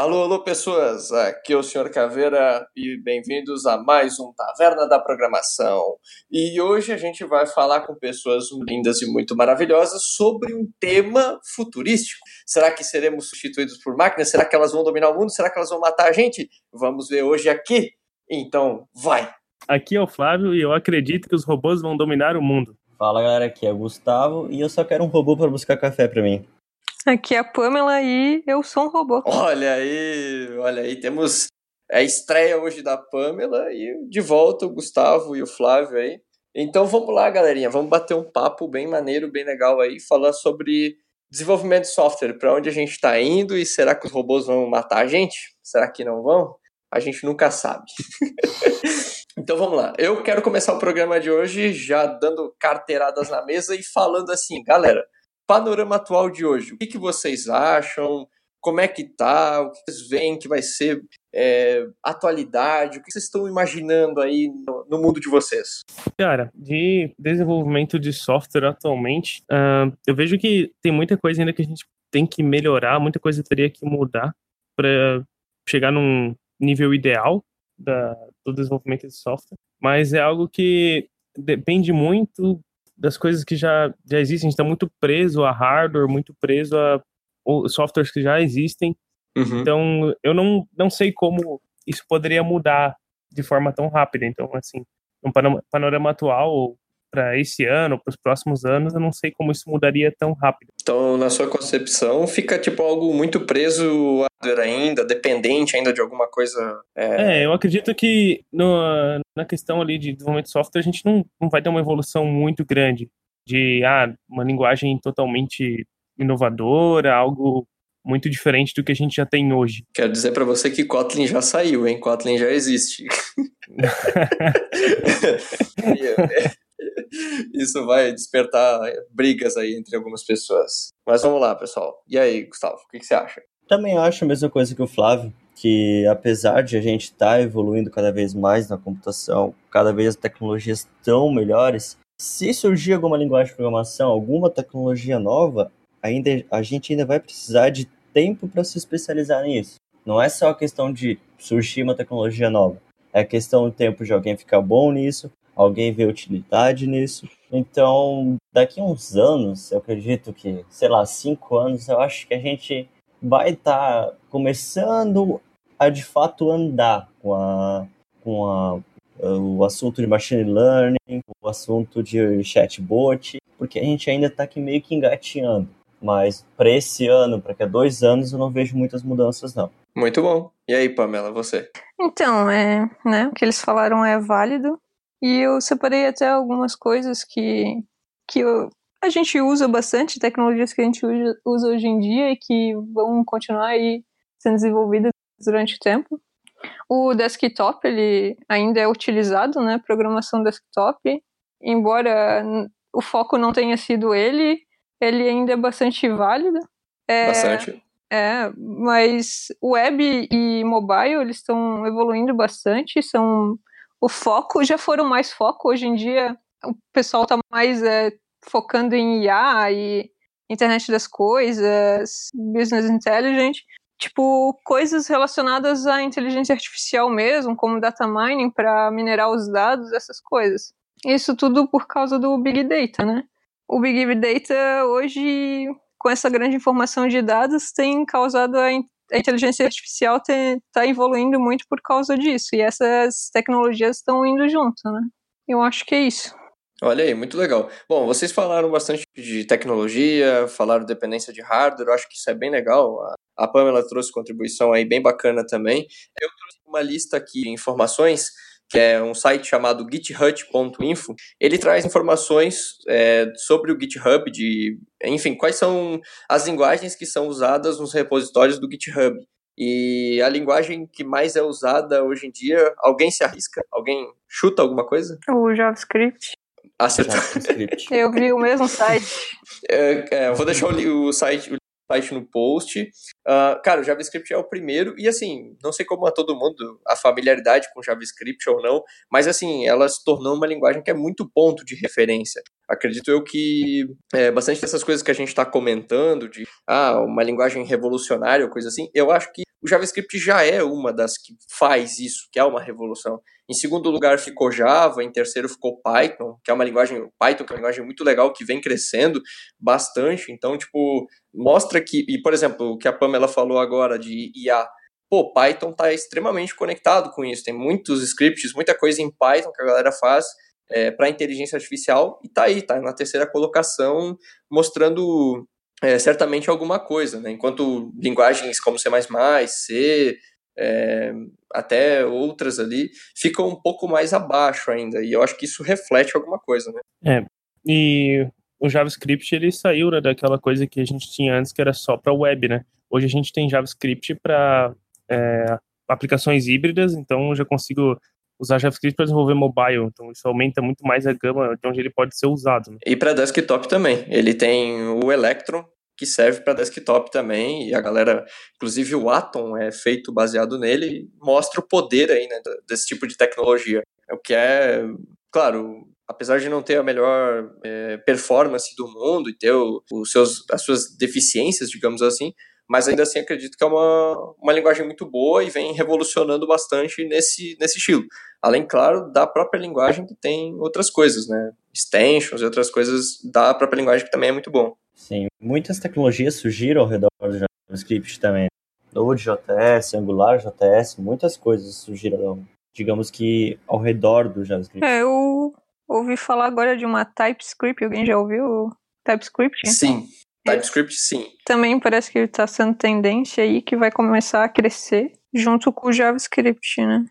Alô, alô, pessoas! Aqui é o Sr. Caveira e bem-vindos a mais um Taverna da Programação. E hoje a gente vai falar com pessoas lindas e muito maravilhosas sobre um tema futurístico. Será que seremos substituídos por máquinas? Será que elas vão dominar o mundo? Será que elas vão matar a gente? Vamos ver hoje aqui. Então, vai! Aqui é o Flávio e eu acredito que os robôs vão dominar o mundo. Fala galera, aqui é o Gustavo e eu só quero um robô para buscar café para mim. Aqui é a Pamela e eu sou um robô. Olha aí, olha aí, temos a estreia hoje da Pamela e de volta o Gustavo e o Flávio aí. Então vamos lá, galerinha, vamos bater um papo bem maneiro, bem legal aí, falar sobre desenvolvimento de software, para onde a gente está indo e será que os robôs vão matar a gente? Será que não vão? A gente nunca sabe. então vamos lá. Eu quero começar o programa de hoje já dando carteiradas na mesa e falando assim, galera, panorama atual de hoje. O que, que vocês acham? Como é que tá? O que vocês veem que vai ser é, atualidade? O que vocês estão imaginando aí no, no, mundo de vocês? Cara, de desenvolvimento de software atualmente, uh, eu vejo que tem muita coisa ainda que a gente tem que melhorar, muita coisa teria que mudar para chegar num nível ideal da, do desenvolvimento de software. Mas é algo que depende muito das coisas que já, já existem. A gente está muito preso a hardware, muito preso a softwares que já existem. Uhum. Então, eu não, não sei como isso poderia mudar de forma tão rápida. Então, assim, no panorama atual, para esse ano, para os próximos anos, eu não sei como isso mudaria tão rápido. Então, na sua concepção, fica tipo algo muito preso ainda, dependente ainda de alguma coisa. É, é eu acredito que no, na questão ali de desenvolvimento de software, a gente não, não vai ter uma evolução muito grande de ah, uma linguagem totalmente inovadora, algo muito diferente do que a gente já tem hoje. Quero dizer para você que Kotlin já saiu, hein? Kotlin já existe. Isso vai despertar brigas aí entre algumas pessoas. Mas vamos lá, pessoal. E aí, Gustavo, o que, que você acha? Também acho a mesma coisa que o Flávio, que apesar de a gente estar tá evoluindo cada vez mais na computação, cada vez as tecnologias estão melhores, se surgir alguma linguagem de programação, alguma tecnologia nova, ainda a gente ainda vai precisar de tempo para se especializar nisso. Não é só a questão de surgir uma tecnologia nova, é questão do tempo de alguém ficar bom nisso, alguém vê utilidade nisso. Então, daqui a uns anos, eu acredito que, sei lá, cinco anos, eu acho que a gente vai estar tá começando a de fato andar com, a, com a, o assunto de machine learning, o assunto de chatbot, porque a gente ainda está aqui meio que engateando. Mas para esse ano, para que dois anos, eu não vejo muitas mudanças, não. Muito bom. E aí, Pamela, você? Então, é, né, o que eles falaram é válido. E eu separei até algumas coisas que, que eu, a gente usa bastante, tecnologias que a gente usa hoje em dia e que vão continuar aí sendo desenvolvidas durante o tempo. O desktop, ele ainda é utilizado, né, programação desktop, embora o foco não tenha sido ele, ele ainda é bastante válido. É, bastante. É, mas web e mobile, eles estão evoluindo bastante, são o foco, já foram mais foco. Hoje em dia, o pessoal está mais é, focando em IA e internet das coisas, business intelligence, tipo, coisas relacionadas à inteligência artificial mesmo, como data mining para minerar os dados, essas coisas. Isso tudo por causa do Big Data, né? O Big Data hoje, com essa grande informação de dados, tem causado a a inteligência artificial está evoluindo muito por causa disso. E essas tecnologias estão indo junto, né? Eu acho que é isso. Olha aí, muito legal. Bom, vocês falaram bastante de tecnologia, falaram dependência de hardware, eu acho que isso é bem legal. A Pamela trouxe contribuição aí bem bacana também. Eu trouxe uma lista aqui de informações que é um site chamado github.info, ele traz informações é, sobre o GitHub, de, enfim, quais são as linguagens que são usadas nos repositórios do GitHub. E a linguagem que mais é usada hoje em dia, alguém se arrisca? Alguém chuta alguma coisa? O JavaScript. Acertou. Eu vi o mesmo site. É, é, vou deixar o, o site, site no post. Uh, cara, o JavaScript é o primeiro, e assim, não sei como a todo mundo, a familiaridade com JavaScript ou não, mas assim, ela se tornou uma linguagem que é muito ponto de referência. Acredito eu que é, bastante dessas coisas que a gente está comentando, de ah, uma linguagem revolucionária ou coisa assim, eu acho que o JavaScript já é uma das que faz isso, que é uma revolução. Em segundo lugar ficou Java, em terceiro ficou Python, que é uma linguagem, Python que é uma linguagem muito legal, que vem crescendo bastante. Então, tipo, mostra que, e por exemplo, o que a Pamela falou agora de IA, pô, Python está extremamente conectado com isso. Tem muitos scripts, muita coisa em Python que a galera faz é, para inteligência artificial e tá aí, tá na terceira colocação, mostrando é, certamente alguma coisa, né? Enquanto linguagens como C++, C, é, até outras ali, ficam um pouco mais abaixo ainda, e eu acho que isso reflete alguma coisa, né? É, e o JavaScript, ele saiu né, daquela coisa que a gente tinha antes, que era só para web, né? Hoje a gente tem JavaScript para é, aplicações híbridas, então eu já consigo usar JavaScript para desenvolver mobile, então isso aumenta muito mais a gama de onde ele pode ser usado. Né? E para desktop também. Ele tem o Electron, que serve para desktop também, e a galera, inclusive o Atom é feito baseado nele, mostra o poder aí, né, desse tipo de tecnologia. O que é, claro, apesar de não ter a melhor é, performance do mundo e ter o, os seus, as suas deficiências, digamos assim, mas ainda assim acredito que é uma, uma linguagem muito boa e vem revolucionando bastante nesse, nesse estilo. Além, claro, da própria linguagem que tem outras coisas, né? Extensions e outras coisas da própria linguagem que também é muito bom. Sim, muitas tecnologias surgiram ao redor do JavaScript também. Node.js, AngularJS, muitas coisas surgiram, digamos que ao redor do JavaScript. É, eu ouvi falar agora de uma TypeScript, alguém já ouviu TypeScript? Sim, TypeScript, sim. Também parece que ele está sendo tendência aí que vai começar a crescer junto com o JavaScript, né?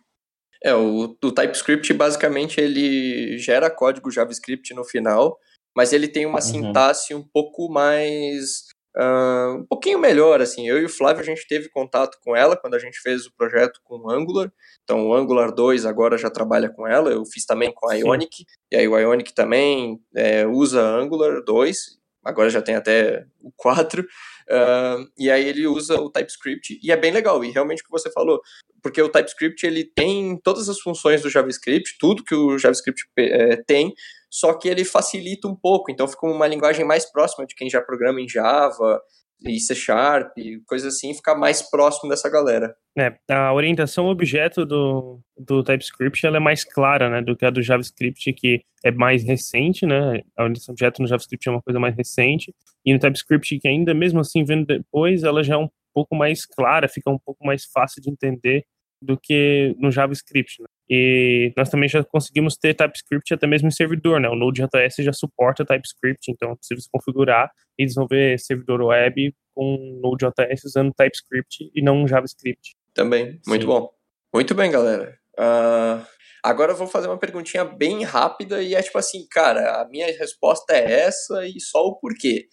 É, o, o TypeScript basicamente ele gera código JavaScript no final, mas ele tem uma uhum. sintaxe um pouco mais Uh, um pouquinho melhor, assim, eu e o Flávio a gente teve contato com ela quando a gente fez o projeto com o Angular, então o Angular 2 agora já trabalha com ela, eu fiz também com a Ionic, Sim. e aí o Ionic também é, usa Angular 2, agora já tem até o 4, uh, e aí ele usa o TypeScript, e é bem legal, e realmente o que você falou, porque o TypeScript ele tem todas as funções do JavaScript, tudo que o JavaScript é, tem, só que ele facilita um pouco, então fica uma linguagem mais próxima de quem já programa em Java, e C Sharp, coisa assim, ficar mais próximo dessa galera. É, a orientação objeto do, do TypeScript ela é mais clara, né, do que a do JavaScript, que é mais recente, né, a orientação objeto no JavaScript é uma coisa mais recente, e no TypeScript, que ainda mesmo assim, vendo depois, ela já é um pouco mais clara, fica um pouco mais fácil de entender do que no JavaScript, né? E nós também já conseguimos ter TypeScript até mesmo em servidor, né? O Node.js já suporta TypeScript, então é possível se configurar e desenvolver servidor web com Node.js usando TypeScript e não JavaScript. Também, muito Sim. bom. Muito bem, galera. Uh, agora eu vou fazer uma perguntinha bem rápida e é tipo assim, cara, a minha resposta é essa e só o porquê.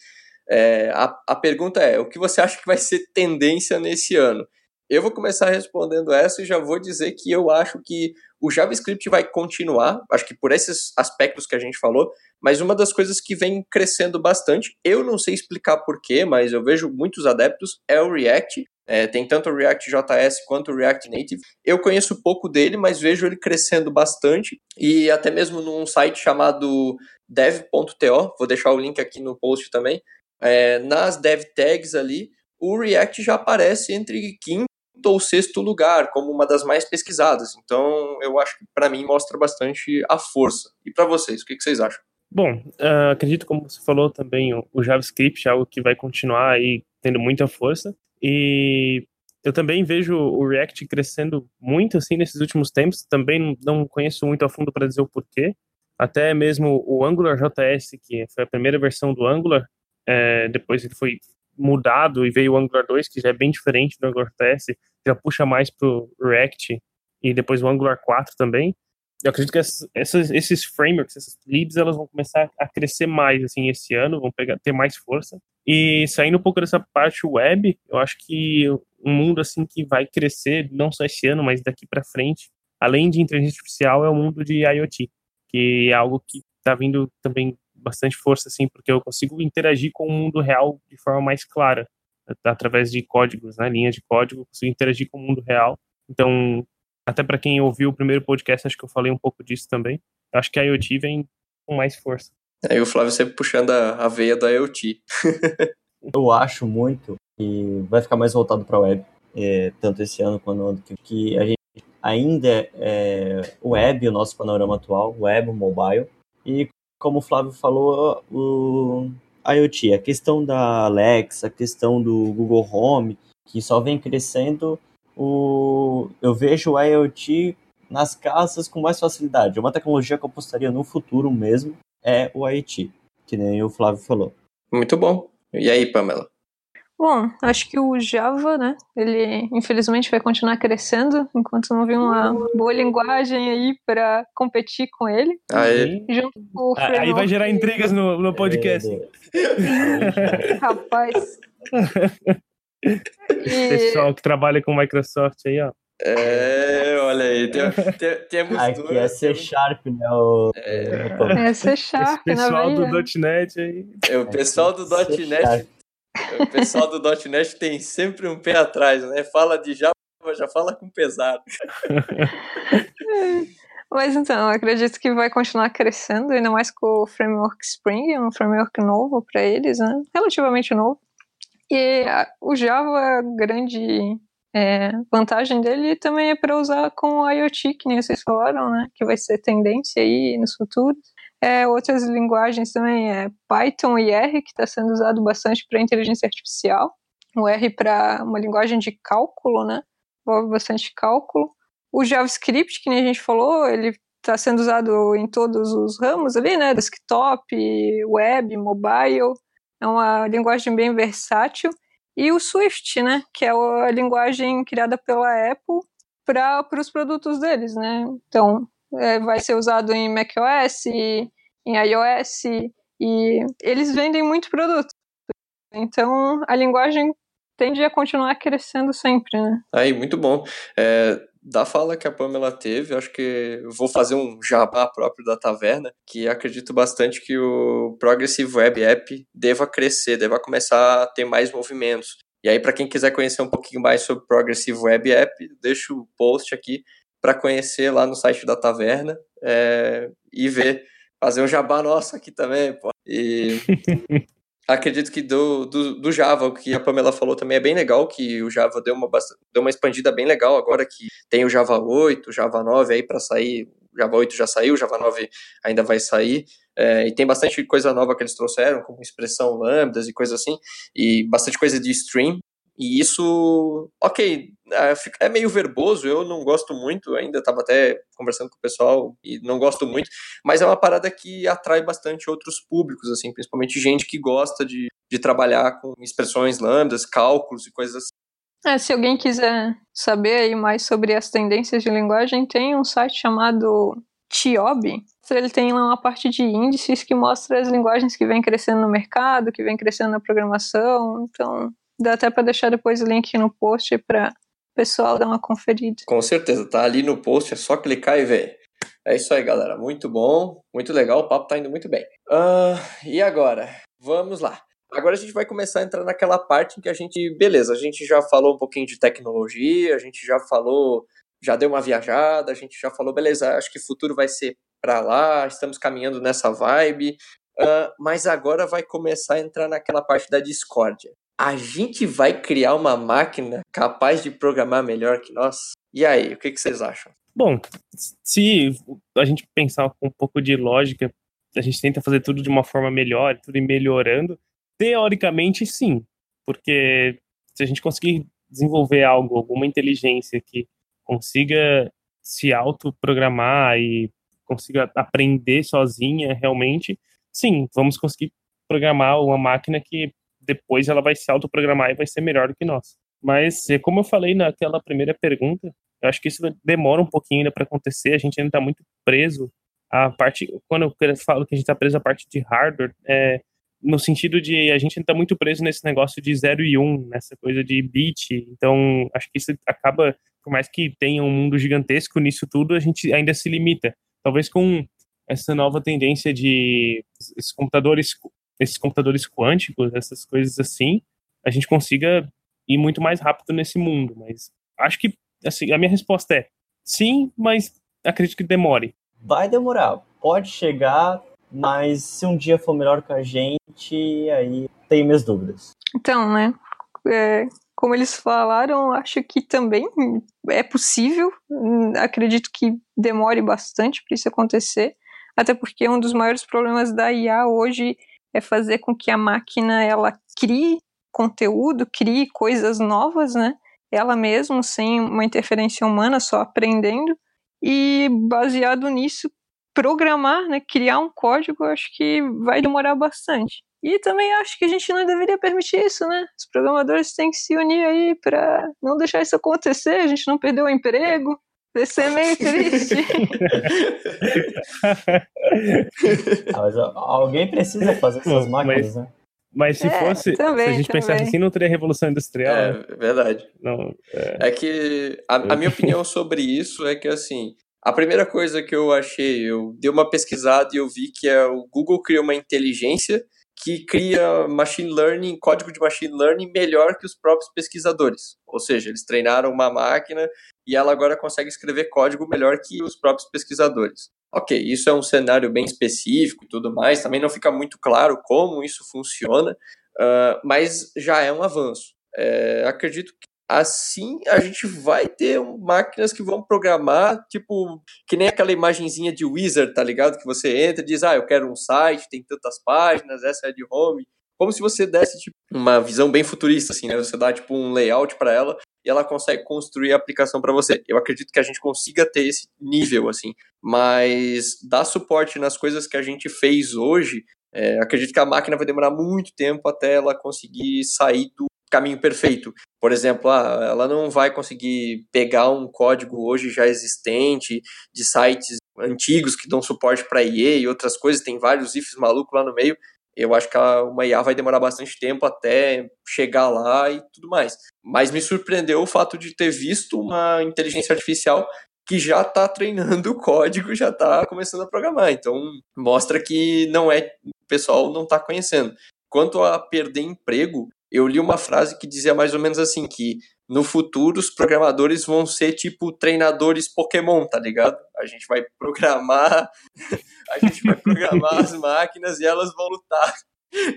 É, a, a pergunta é, o que você acha que vai ser tendência nesse ano? Eu vou começar respondendo essa e já vou dizer que eu acho que o JavaScript vai continuar, acho que por esses aspectos que a gente falou, mas uma das coisas que vem crescendo bastante, eu não sei explicar porquê, mas eu vejo muitos adeptos, é o React. É, tem tanto o React JS quanto o React Native. Eu conheço pouco dele, mas vejo ele crescendo bastante. E até mesmo num site chamado dev.to, vou deixar o link aqui no post também. É, nas dev tags ali, o React já aparece entre quinto quinto ou sexto lugar, como uma das mais pesquisadas. Então, eu acho que para mim mostra bastante a força. E para vocês, o que, que, vocês acham? Bom, uh, acredito, como você falou também, o, JavaScript é algo que vai continuar aí tendo muita força. E eu também vejo o React crescendo muito assim nesses últimos tempos. Também não conheço muito a fundo para dizer o porquê. Até mesmo o Angular JS, que foi a primeira versão do Angular, é, depois ele foi mudado e veio o Angular 2, que já é bem diferente do Angular TS, já puxa mais pro React e depois o Angular 4 também. Eu acredito que essas, esses frameworks, essas libs, elas vão começar a crescer mais assim esse ano, vão pegar, ter mais força. E saindo um pouco dessa parte web, eu acho que um mundo assim que vai crescer não só esse ano, mas daqui para frente, além de inteligência artificial, é o mundo de IoT, que é algo que está vindo também bastante força, assim, porque eu consigo interagir com o mundo real de forma mais clara, através de códigos, né, linhas de código, eu consigo interagir com o mundo real. Então, até para quem ouviu o primeiro podcast, acho que eu falei um pouco disso também. Acho que a IoT vem com mais força. Aí o Flávio sempre puxando a, a veia da IoT. eu acho muito que vai ficar mais voltado para web. é, tanto esse ano quanto no ano que, que a gente ainda é web, o nosso panorama atual, web, mobile, e como o Flávio falou, o IoT, a questão da Alexa, a questão do Google Home, que só vem crescendo, o, eu vejo o IoT nas casas com mais facilidade. Uma tecnologia que eu apostaria no futuro mesmo é o IoT, que nem o Flávio falou. Muito bom. E aí, Pamela? Bom, acho que o Java, né, ele infelizmente vai continuar crescendo enquanto não vir uma boa linguagem aí para competir com ele. Aí, junto com o Aí vai gerar intrigas no, no podcast. É, Rapaz. E, Pessoal que trabalha com Microsoft aí, ó. é, olha aí, tem, tem, temos Aqui duas- é C Sharp, né? O, é C Esse Sharp, na pessoal veia. do .NET aí. é, o pessoal do C .NET Sharp. O pessoal do .NET tem sempre um pé atrás, né? Fala de Java, já fala com pesado. Mas então, acredito que vai continuar crescendo, ainda mais com o framework Spring, um framework novo para eles, né? Relativamente novo. E a- o Java, grande é, vantagem dele também é para usar com o IoT, que nem vocês falaram, né? Que vai ser tendência aí nos futuros. É, outras linguagens também é Python e R, que está sendo usado bastante para inteligência artificial. O R para uma linguagem de cálculo, né? Envolve bastante cálculo. O JavaScript, que nem a gente falou, ele está sendo usado em todos os ramos ali, né? Desktop, web, mobile. É uma linguagem bem versátil. E o Swift, né? Que é a linguagem criada pela Apple para os produtos deles, né? Então, é, vai ser usado em macOS, em iOS, e eles vendem muito produto. Então, a linguagem tende a continuar crescendo sempre, né? Aí, muito bom. É, da fala que a Pamela teve, acho que vou fazer um jabá próprio da taverna, que acredito bastante que o Progressive Web App deva crescer, deva começar a ter mais movimentos. E aí, para quem quiser conhecer um pouquinho mais sobre Progressive Web App, deixo o post aqui para conhecer lá no site da taverna é, e ver, fazer um jabá nosso aqui também, pô. E acredito que do, do, do, Java, o que a Pamela falou também é bem legal, que o Java deu uma, deu uma expandida bem legal agora que tem o Java 8, o Java 9 aí para sair, o Java 8 já saiu, o Java 9 ainda vai sair, é, e tem bastante coisa nova que eles trouxeram, como expressão lambdas e coisas assim, e bastante coisa de stream, e isso, ok, é meio verboso, eu não gosto muito, ainda estava até conversando com o pessoal e não gosto muito, mas é uma parada que atrai bastante outros públicos, assim, principalmente gente que gosta de, de trabalhar com expressões lambdas, cálculos e coisas assim. É, se alguém quiser saber aí mais sobre as tendências de linguagem, tem um site chamado Tiob. Ele tem lá uma parte de índices que mostra as linguagens que vêm crescendo no mercado, que vêm crescendo na programação, então dá até para deixar depois o link no post para pessoal dar uma conferida. Com certeza, tá ali no post, é só clicar e ver. É isso aí, galera. Muito bom, muito legal, o papo tá indo muito bem. Uh, e agora? Vamos lá. Agora a gente vai começar a entrar naquela parte em que a gente, beleza, a gente já falou um pouquinho de tecnologia, a gente já falou, já deu uma viajada, a gente já falou, beleza, acho que o futuro vai ser para lá, estamos caminhando nessa vibe, uh, mas agora vai começar a entrar naquela parte da discórdia a gente vai criar uma máquina capaz de programar melhor que nós? E aí, o que, que, vocês acham? Bom, se a gente pensar com um pouco de lógica, a gente tenta fazer tudo de uma forma melhor, tudo melhorando, teoricamente sim, porque se a gente conseguir desenvolver algo, alguma inteligência que consiga se autoprogramar e consiga aprender sozinha realmente, sim, vamos conseguir programar uma máquina que depois ela vai se autoprogramar e vai ser melhor do que nós. Mas, como eu falei naquela primeira pergunta, eu acho que isso demora um pouquinho ainda para acontecer, a gente ainda está muito preso à parte, quando eu falo que a gente está preso à parte de hardware, é no sentido de a gente ainda está muito preso nesse negócio de 0 e 1, um, nessa coisa de bit, então acho que isso acaba, por mais que tenha um mundo gigantesco nisso tudo, a gente ainda se limita. Talvez com essa nova tendência de esses computadores esses computadores quânticos, essas coisas assim, a gente consiga ir muito mais rápido nesse mundo. Mas acho que assim, a minha resposta é sim, mas acredito que demore. Vai demorar, pode chegar, mas se um dia for melhor que a gente, aí tenho minhas dúvidas. Então, né? É, como eles falaram, acho que também é possível. Acredito que demore bastante para isso acontecer, até porque um dos maiores problemas da IA hoje é fazer com que a máquina ela crie conteúdo, crie coisas novas, né? Ela mesma, sem uma interferência humana, só aprendendo. E baseado nisso, programar, né, criar um código, acho que vai demorar bastante. E também acho que a gente não deveria permitir isso, né? Os programadores têm que se unir aí para não deixar isso acontecer, a gente não perder o emprego. Vai ser meio triste. Ah, mas alguém precisa fazer essas máquinas, mas, né? Mas se É, fosse, também, se a gente também. pensasse assim, não teria revolução industrial. né? É, verdade. Não, é, É que a, a minha opinião sobre isso é que, assim, a primeira coisa que eu achei, eu dei uma pesquisada e eu vi que é o Google criou uma inteligência que cria machine learning, código de machine learning melhor que os próprios pesquisadores. Ou seja, eles treinaram uma máquina e ela agora consegue escrever código melhor que os próprios pesquisadores. Ok, isso é um cenário bem específico e tudo mais, também não fica muito claro como isso funciona, ah, mas já é um avanço. É, acredito que assim a gente vai ter máquinas que vão programar, tipo, que nem aquela imagenzinha de wizard, tá ligado? Que você entra e diz, ah, eu quero um site, tem tantas páginas, essa é de home. Como se você desse, tipo, uma visão bem futurista, assim, né? Você dá, tipo, um layout para ela e ela consegue construir a aplicação para você. Eu acredito que a gente consiga ter esse nível, assim. Mas dar suporte nas coisas que a gente fez hoje, é, acredito que a máquina vai demorar muito tempo até ela conseguir sair do caminho perfeito. Por exemplo, ah, ela não vai conseguir pegar um código hoje já existente de sites antigos que dão suporte para IA e outras coisas, tem vários ifs malucos lá no meio. Eu acho que uma IA vai demorar bastante tempo até chegar lá e tudo mais. Mas me surpreendeu o fato de ter visto uma inteligência artificial que já está treinando o código, já está começando a programar. Então, mostra que não é o pessoal não está conhecendo. Quanto a perder emprego, eu li uma frase que dizia mais ou menos assim, que no futuro os programadores vão ser tipo treinadores Pokémon, tá ligado? A gente vai programar, a gente vai programar as máquinas e elas vão lutar.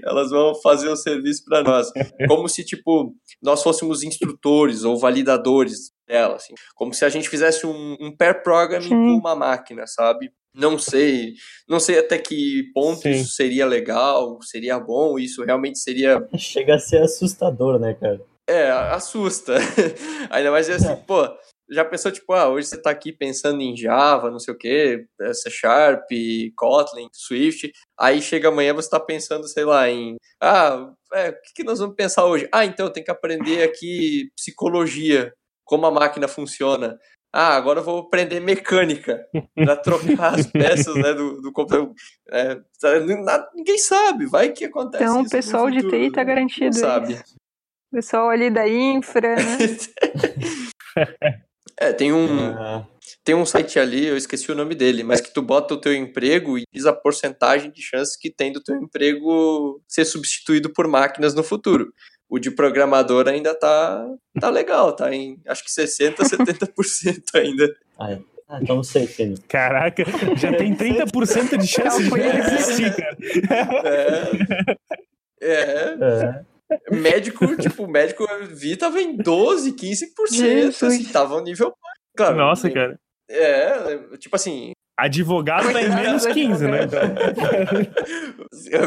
Elas vão fazer o serviço para nós. Como se, tipo, nós fôssemos instrutores ou validadores dela, assim. Como se a gente fizesse um, um pair programming Sim. com uma máquina, sabe? Não sei, não sei até que ponto Sim. isso seria legal, seria bom, isso realmente seria Chega a ser assustador, né, cara? é, assusta. Ainda mais assim, pô, já pensou, tipo, ah, hoje você tá aqui pensando em Java, não sei o quê, eh, C Sharp, Kotlin, Swift, aí chega amanhã você tá pensando, sei lá, em, ah, é, o que, que nós vamos pensar hoje? Ah, então, tem que aprender aqui psicologia, como a máquina funciona. Ah, agora eu vou aprender mecânica para trocar as peças né, do, do computador. É, tá, nada- ninguém sabe, vai que acontece Então, o pessoal de futuro, TI tá não garantido sabe. O pessoal ali da infra, né? É, tem um, Ah, tem um site ali, eu esqueci o nome dele, mas que tu bota o teu emprego e diz a porcentagem de chances que tem do teu emprego ser substituído por máquinas no futuro. O de programador ainda tá, tá legal, tá em acho que 60%, 70% ainda. ah, ah, então não sei, Felipe. Caraca, já tem 30% de chance de Calcule. existir, cara. É, é É, médico, tipo, médico eu vi tava em 12, 15%, Jesus. assim, tava um nível. Claro, Nossa, cara. É, tipo assim, Advogado tá em menos 15, né?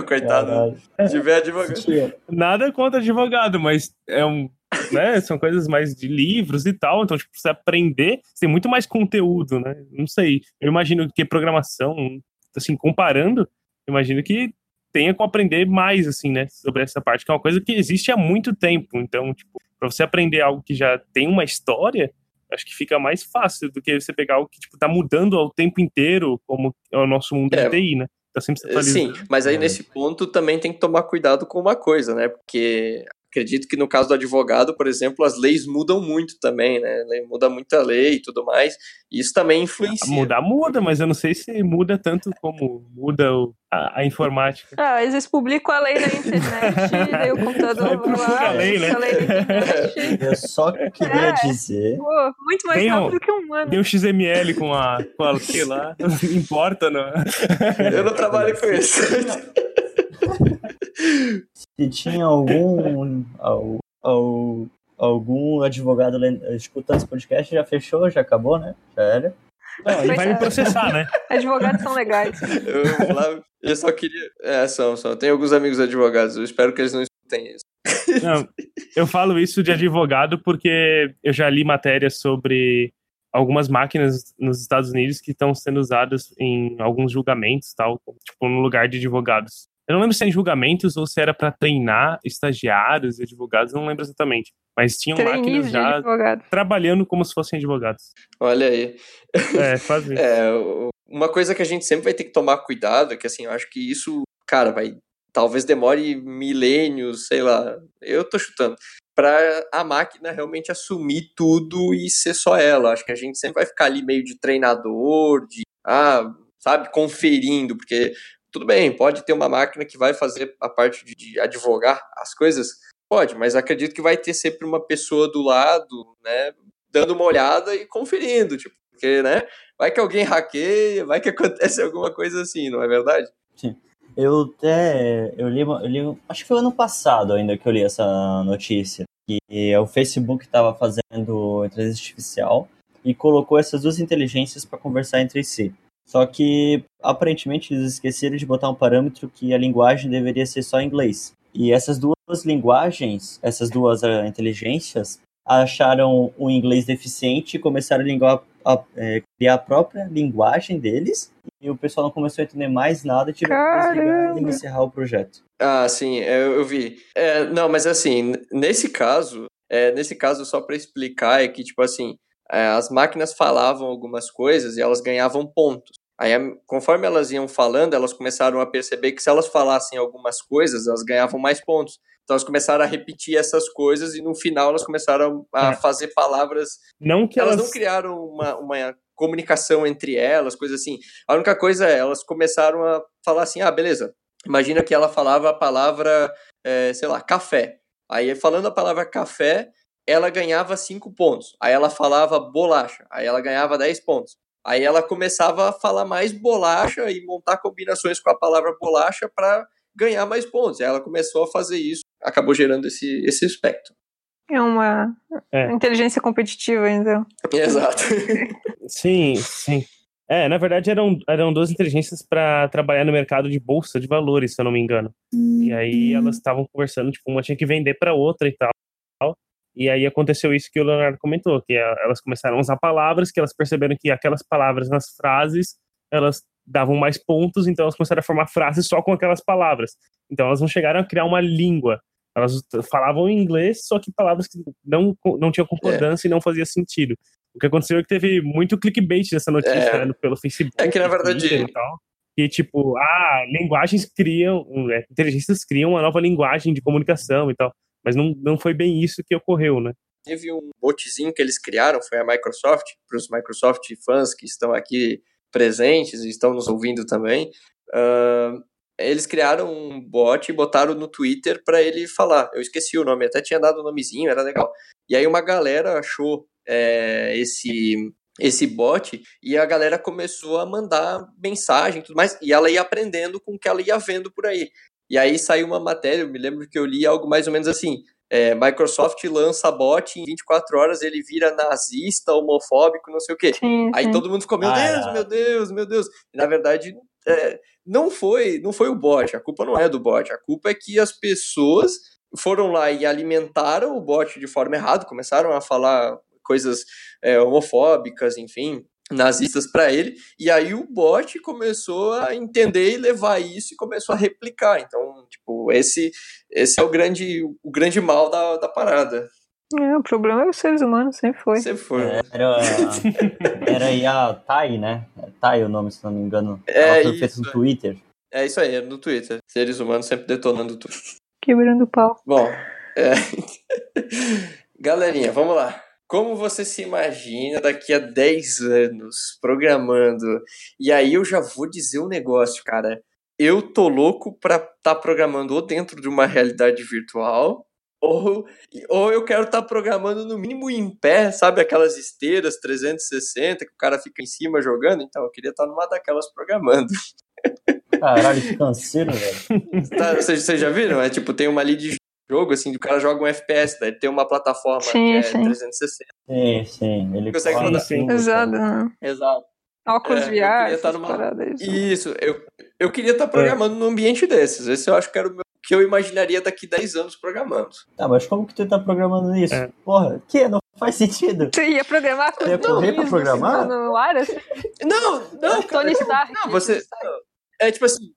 coitado, caralho. se tiver advogado. Nada contra advogado, mas é um. Né, são coisas mais de livros e tal, então, tipo, você aprender, você tem muito mais conteúdo, né? Não sei. Eu imagino que programação, assim, comparando, imagino que tenha que aprender mais, assim, né, sobre essa parte, que é uma coisa que existe há muito tempo. Então, tipo, pra você aprender algo que já tem uma história, acho que fica mais fácil do que você pegar algo que, tipo, tá mudando ao tempo inteiro, como é o nosso mundo É. de TI, né? Tá sempre se Sim, mas aí É. nesse ponto também tem que tomar cuidado com uma coisa, né? Porque acredito que no caso do advogado, por exemplo, as leis mudam muito também, né? Muda muita lei e tudo mais. E isso também influencia. Mudar muda, mas eu não sei se muda tanto como muda o- a, a informática. Ah, eles publicam a lei na internet, daí o computador vai Publica lá, a lei, né? a lei na internet. eu só queria É. dizer. Pô, muito mais Tem um- rápido que um humano. Tem um XML com a, com a sei lá, importa, não. Eu não trabalho com isso. Se tinha algum al- al- algum advogado escutando esse podcast já fechou, já acabou, né? Já era. Não, ele vai me processar, né? Advogados são legais. Eu, Flávio, eu só queria. É, são, são. Tem alguns amigos advogados, eu espero que eles não escutem isso. Não, eu falo isso de advogado porque eu já li matérias sobre algumas máquinas nos Estados Unidos que estão sendo usadas em alguns julgamentos, tal, tipo no lugar de advogados. Eu não lembro se é em julgamentos ou se era para treinar estagiários e advogados, não lembro exatamente. Mas tinham Trainees máquinas já advogado. trabalhando como se fossem advogados. Olha aí. É, quase isso. É, uma coisa que a gente sempre vai ter que tomar cuidado é que, assim, eu acho que isso, cara, vai. Talvez demore milênios, sei lá. Eu tô chutando. Pra a máquina realmente assumir tudo e ser só ela. Acho que a gente sempre vai ficar ali meio de treinador, de. Ah, sabe, conferindo, porque tudo bem, pode ter uma máquina que vai fazer a parte de, de advogar as coisas, pode, mas acredito que vai ter sempre uma pessoa do lado, né, dando uma olhada e conferindo, tipo, porque, né, vai que alguém hackeia, vai que acontece alguma coisa assim, não é verdade? Sim. Eu até, eu li, eu li, acho que foi ano passado ainda que eu li essa notícia, que o Facebook estava fazendo inteligência artificial e colocou essas duas inteligências para conversar entre si. Só que aparentemente eles esqueceram de botar um parâmetro que a linguagem deveria ser só inglês. E essas duas linguagens, essas duas uh, inteligências, acharam o inglês deficiente e começaram a, linguar, a é, criar a própria linguagem deles. E o pessoal não começou a entender mais nada e tiveram que e encerrar o projeto. Ah, sim, eu, eu vi. É, não, mas assim, nesse caso, é, nesse caso, só para explicar, é que, tipo assim, é, as máquinas falavam algumas coisas e elas ganhavam pontos. Aí, conforme elas iam falando, elas começaram a perceber que se elas falassem algumas coisas, elas ganhavam mais pontos. Então elas começaram a repetir essas coisas e no final elas começaram a é. fazer palavras. Não que elas, elas não criaram uma, uma comunicação entre elas, coisas assim. A única coisa é, elas começaram a falar assim: ah, beleza. Imagina que ela falava a palavra, é, sei lá, café. Aí falando a palavra café, ela ganhava 5 pontos. Aí ela falava bolacha, aí ela ganhava 10 pontos. Aí ela começava a falar mais bolacha e montar combinações com a palavra bolacha para ganhar mais pontos. Aí ela começou a fazer isso, acabou gerando esse, esse aspecto. É uma é. inteligência competitiva, então. Exato. sim, sim. É, na verdade eram, eram duas inteligências para trabalhar no mercado de bolsa de valores, se eu não me engano. E aí elas estavam conversando, tipo, uma tinha que vender para outra e tal. E aí aconteceu isso que o Leonardo comentou, que elas começaram a usar palavras, que elas perceberam que aquelas palavras nas frases, elas davam mais pontos, então elas começaram a formar frases só com aquelas palavras. Então elas não chegaram a criar uma língua. Elas falavam em inglês, só que palavras que não, não tinham concordância é. e não fazia sentido. O que aconteceu é que teve muito clickbait dessa notícia é. né, pelo Facebook. É que na verdade. E tal, que tipo, ah, linguagens criam, é, inteligências criam uma nova linguagem de comunicação e tal. Mas não, não foi bem isso que ocorreu, né? Teve um botzinho que eles criaram, foi a Microsoft, para os Microsoft fãs que estão aqui presentes e estão nos ouvindo também. Uh, eles criaram um bot e botaram no Twitter para ele falar. Eu esqueci o nome, até tinha dado o nomezinho, era legal. E aí uma galera achou é, esse esse bot e a galera começou a mandar mensagem e tudo mais e ela ia aprendendo com o que ela ia vendo por aí. E aí saiu uma matéria, eu me lembro que eu li algo mais ou menos assim. É, Microsoft lança bot em 24 horas ele vira nazista, homofóbico, não sei o quê. Sim, aí todo mundo ficou, meu ah, Deus, é. meu Deus, meu Deus. E, na verdade, é, não foi não foi o bot, a culpa não é do bot, a culpa é que as pessoas foram lá e alimentaram o bot de forma errada, começaram a falar coisas é, homofóbicas, enfim, nazistas para ele, e aí o bot começou a entender e levar isso e começou a replicar. Então, tipo, esse, esse é o grande, o grande mal da, da parada. É, o problema é os seres humanos, sempre foi. Sempre foi. É, era, era aí a Tai, né? Tai o nome, se não me engano. É Ela foi feita no Twitter. É isso aí, no Twitter. Seres humanos sempre detonando tudo. Quebrando o pau. Bom, é... galerinha, vamos lá. Como você se imagina daqui a 10 anos programando? E aí eu já vou dizer um negócio, cara. Eu tô louco pra estar tá programando ou dentro de uma realidade virtual, ou, ou eu quero estar tá programando no mínimo em pé, sabe? Aquelas esteiras 360 que o cara fica em cima jogando. Então, eu queria estar tá numa daquelas programando. Caralho, que canseiro, velho. Tá, vocês, vocês já viram? É tipo, tem uma ali de jogo, assim, o cara joga um FPS, daí tem uma plataforma Sim, que é sim. 360. Sim, sim. Ele Consegue fala rodar. assim, Exato. Exato. Óculos É, eu VR, essas estar numa-. Isso, eu, eu queria estar programando num ambiente desses. Esse eu acho que era o meu, que eu imaginaria daqui 10 anos programando. Tá, mas como que tu tá programando isso? É. Porra, que? Não faz sentido. Você ia programar com Ia correr pra isso programar? Ar, assim? Não, não, cara, Tony Stark. não, você... É tipo assim,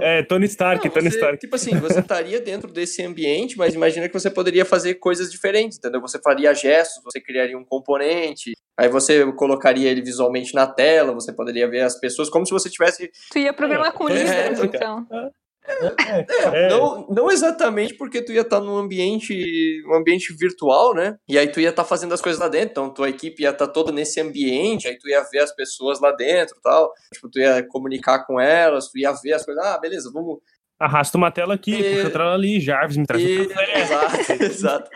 É, Tony Stark, não, Tony você- Stark. tipo assim, você estaria dentro desse ambiente, mas imagina que você poderia fazer coisas diferentes, entendeu? Você faria gestos, você criaria um componente, aí você colocaria ele visualmente na tela, você poderia ver as pessoas como se você tivesse Tu ia programar com É, Libras, é, então. É, É, Não, não exatamente porque tu ia estar num ambiente, um ambiente virtual, né? E aí tu ia estar fazendo as coisas lá dentro, então tua equipe ia estar toda nesse ambiente, aí tu ia ver as pessoas lá dentro, tal. Tipo, tu ia comunicar com elas, tu ia ver as coisas. Ah, beleza, vamos. arrasta uma tela aqui, E- puxa outra ali, Jarvis me traz um E... café. Exato, exato.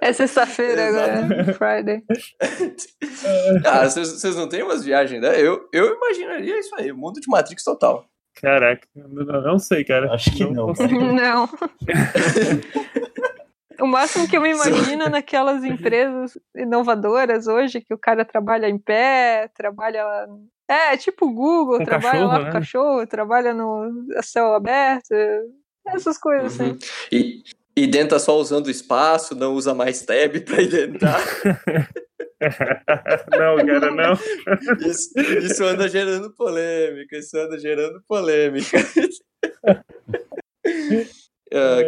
É sexta-feira agora, Friday. Ah, vocês vocês não têm umas viagens, né? Eu, eu imaginaria isso aí, mundo de Matrix total. Caraca, não, não sei, cara. Acho que não. Não. O máximo que eu me imagino é naquelas empresas inovadoras hoje, que o cara trabalha em pé, trabalha lá. É, tipo o Google, Com trabalha cachorro, lá né? com cachorro, trabalha no céu aberto, essas coisas assim. Uhum. E, e dentro só usando espaço, não usa mais tab pra indentar. não, cara, não. Isso, isso anda gerando polêmica, isso anda gerando polêmica. Ah,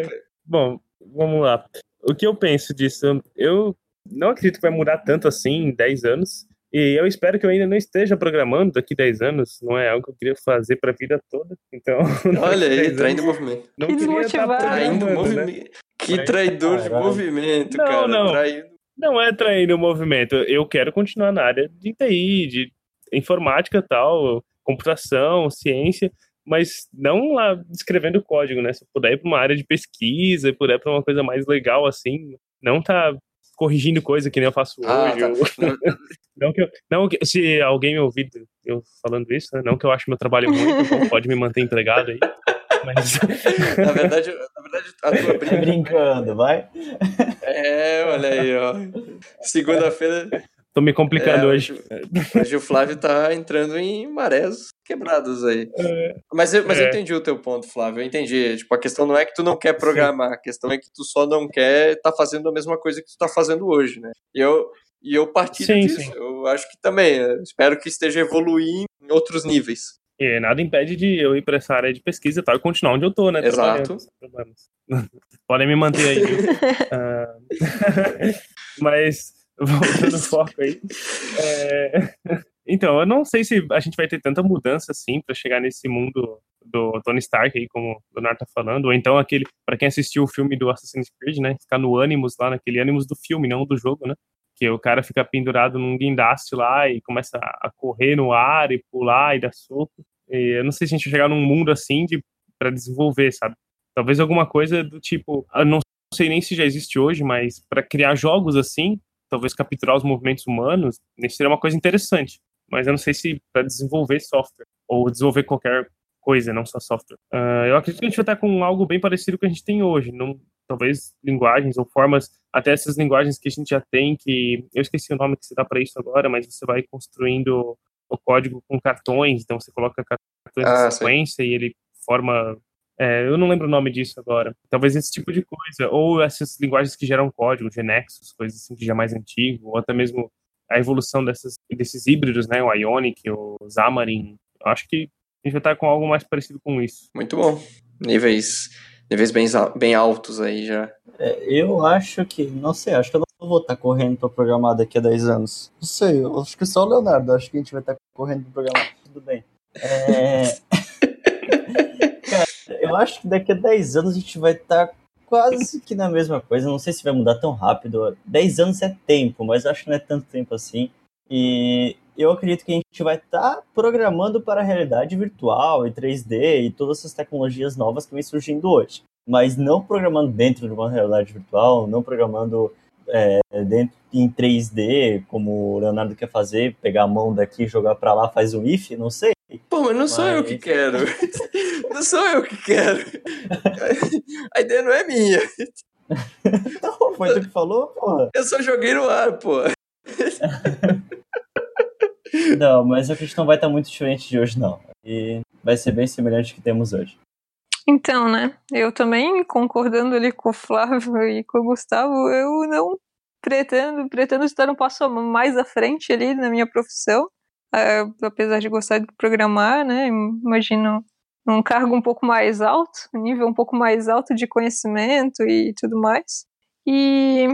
Bom, vamos lá. O que eu penso disso? Eu não acredito que vai mudar tanto assim em 10 anos. E eu espero que eu ainda não esteja programando daqui 10 anos. Não é algo que eu queria fazer pra vida toda. Então. olha aí, 10 traindo movimento. não Que queria estar desmotivado. Traindo programando, né? movimento. Que Mas- traidor de movimento, Não, cara. não. Traindo. Não é traindo o movimento. Eu quero continuar na área de TI, de informática tal, computação, ciência, mas não lá escrevendo código, né? Se eu puder ir para uma área de pesquisa, puder para uma coisa mais legal assim, não tá corrigindo coisa que nem eu faço Ah, hoje. tá. ou- Não que eu, não que, se alguém me ouvir eu falando isso, né? não que eu acho meu trabalho muito bom, pode me manter empregado aí. Mas Na verdade, na verdade, a tua Tá briga. brincando, vai? É, olha aí, ó. Segunda-feira. Tô me complicando é, hoje. Hoje o Flávio tá entrando em marés quebradas aí. Mas, eu, mas eu É. entendi o teu ponto, Flávio. Eu entendi. Tipo, a questão não é que tu não quer programar, a questão é que tu só não quer tá fazendo a mesma coisa que tu tá fazendo hoje, né? E eu, e eu partilho Sim, disso. sim. Eu acho que também. eu espero que esteja evoluindo em outros níveis. E nada impede de eu ir para essa área de pesquisa e tal, e continuar onde eu tô, né? Exato. Podem me manter aí. Ah, mas, voltando ao foco aí. é, Então, eu não sei se a gente vai ter tanta mudança assim para chegar nesse mundo do Tony Stark aí, como o Leonardo tá falando, ou então aquele, para quem assistiu o filme do Assassin's Creed, né? Ficar no Animus lá, naquele Animus do filme, não do jogo, né? Que o cara fica pendurado num guindaste lá e começa a correr no ar e pular e dar soco. E eu não sei se a gente vai chegar num mundo assim de para desenvolver, sabe? Talvez alguma coisa do tipo, eu não sei nem se já existe hoje, mas para criar jogos assim, talvez capturar os movimentos humanos, isso seria uma coisa interessante. Mas eu não sei se para desenvolver software ou desenvolver qualquer coisa, não só software. Ah, eu acredito que a gente vai estar com algo bem parecido com o que a gente tem hoje, não, talvez linguagens ou formas, até essas linguagens que a gente já tem, que eu esqueci o nome que você dá para isso agora, mas você vai construindo o código com cartões, então você coloca cartões Ah, na sequência e ele forma. É, eu não lembro o nome disso agora. Talvez esse tipo de coisa. Ou essas linguagens que geram código, Genexus, coisas assim que já é mais antigo, ou até mesmo a evolução dessas, desses híbridos, né? O Ionic, o Xamarin. Eu acho que a gente vai estar com algo mais parecido com isso. Muito bom. Níveis, níveis bem, bem altos aí já. É, eu acho que, não sei, acho que eu não vou estar correndo pra programar daqui a 10 anos. Não sei, eu acho que só o Leonardo, acho que a gente vai estar correndo pra programar. Tudo bem. É... Eu acho que daqui a 10 anos a gente vai estar quase que na mesma coisa. Não sei se vai mudar tão rápido. 10 anos é tempo, mas acho que não é tanto tempo assim. E eu acredito que a gente vai estar programando para a realidade virtual e 3D e todas essas tecnologias novas que vêm surgindo hoje. Mas não programando dentro de uma realidade virtual, não programando é, dentro em 3D, como o Leonardo quer fazer, pegar a mão daqui, jogar para lá, faz um if, não sei. Pô, mas não sou eu que Mas- quero. não sou eu que quero. A ideia não é minha. Não, foi tu que falou, porra. Eu só joguei no ar, pô. Não, mas a questão vai estar muito diferente de hoje, não. E vai ser bem semelhante ao que temos hoje. Então, né? Eu também, concordando ali com o Flávio e com o Gustavo, eu não pretendo, pretendo estar um passo mais à frente ali na minha profissão. Uh, apesar de gostar de programar, né? Imagino um cargo um pouco mais alto, um nível um pouco mais alto de conhecimento e tudo mais. E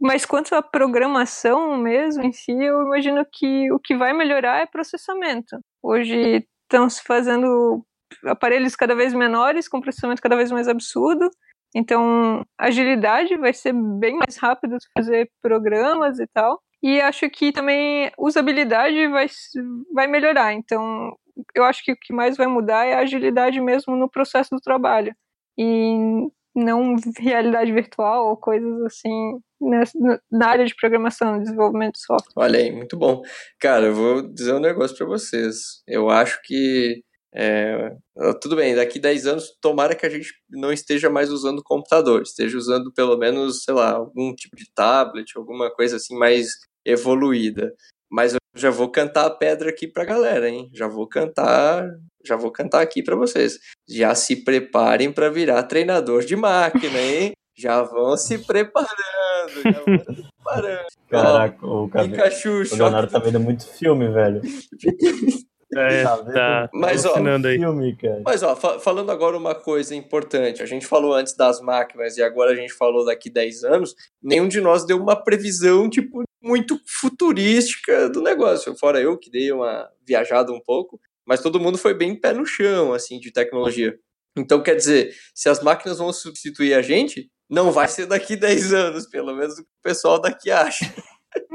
mas quanto à programação mesmo em si, eu imagino que o que vai melhorar é processamento. Hoje estão se fazendo aparelhos cada vez menores, com processamento cada vez mais absurdo. Então, agilidade vai ser bem mais rápido fazer programas e tal. E acho que também usabilidade vai, vai melhorar. Então, eu acho que o que mais vai mudar é a agilidade mesmo no processo do trabalho. E não realidade virtual ou coisas assim nessa, na área de programação, desenvolvimento de software. Olha aí, muito bom. Cara, eu vou dizer um negócio para vocês. Eu acho que é, tudo bem, daqui 10 anos, tomara que a gente não esteja mais usando computador, esteja usando pelo menos, sei lá, algum tipo de tablet, alguma coisa assim mais evoluída. Mas eu já vou cantar a pedra aqui pra galera, hein? Já vou cantar, já vou cantar aqui para vocês. Já se preparem para virar treinador de máquina, hein? Já vão se preparando, já vão se preparando. Caraca, o, Pikachu, o Leonardo tá vendo muito filme, velho. É, tá, tá mas, ó, aí. Filme, mas ó, fa falando agora uma coisa importante, a gente falou antes das máquinas e agora a gente falou daqui 10 anos, nenhum de nós deu uma previsão, tipo, muito futurística do negócio, fora eu que dei uma viajada um pouco, mas todo mundo foi bem pé no chão, assim, de tecnologia. Então, quer dizer, se as máquinas vão substituir a gente, não vai ser daqui 10 anos, pelo menos o pessoal daqui acha.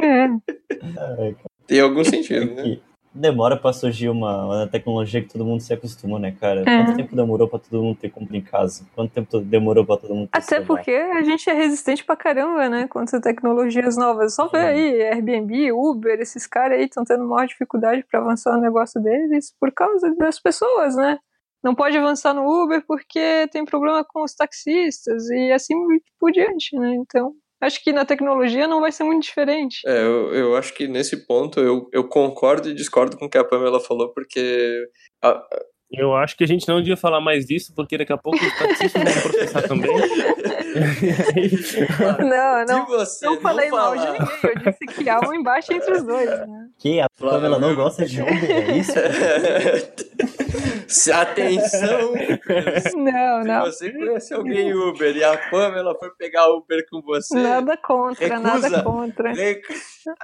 É. Tem algum sentido, né? Demora para surgir uma, uma, tecnologia que todo mundo se acostuma, né, cara? É. Quanto tempo demorou para todo mundo ter compra em casa? Quanto tempo demorou para todo mundo ter Até celular? porque a gente é resistente pra caramba, né, contra tecnologias novas. Só ver aí, Airbnb, Uber, esses caras aí estão tendo maior dificuldade para avançar no negócio deles por causa das pessoas, né? Não pode avançar no Uber porque tem problema com os taxistas e assim por diante, né? Então, acho que na tecnologia não vai ser muito diferente. É, eu, eu acho que nesse ponto eu, eu concordo e discordo com o que a Pamela falou, porque. A... Eu acho que a gente não devia falar mais disso, porque daqui a pouco os taxistas vão processar também. não, não. Você não, falei mal de ninguém. Eu disse que há um embate entre os dois, né? Que? A Pamela não gosta de Uber, é isso? Atenção! Não, não. Se você conhece alguém Uber e a Pamela foi pegar Uber com você. Nada contra, recusa, nada contra. Rec...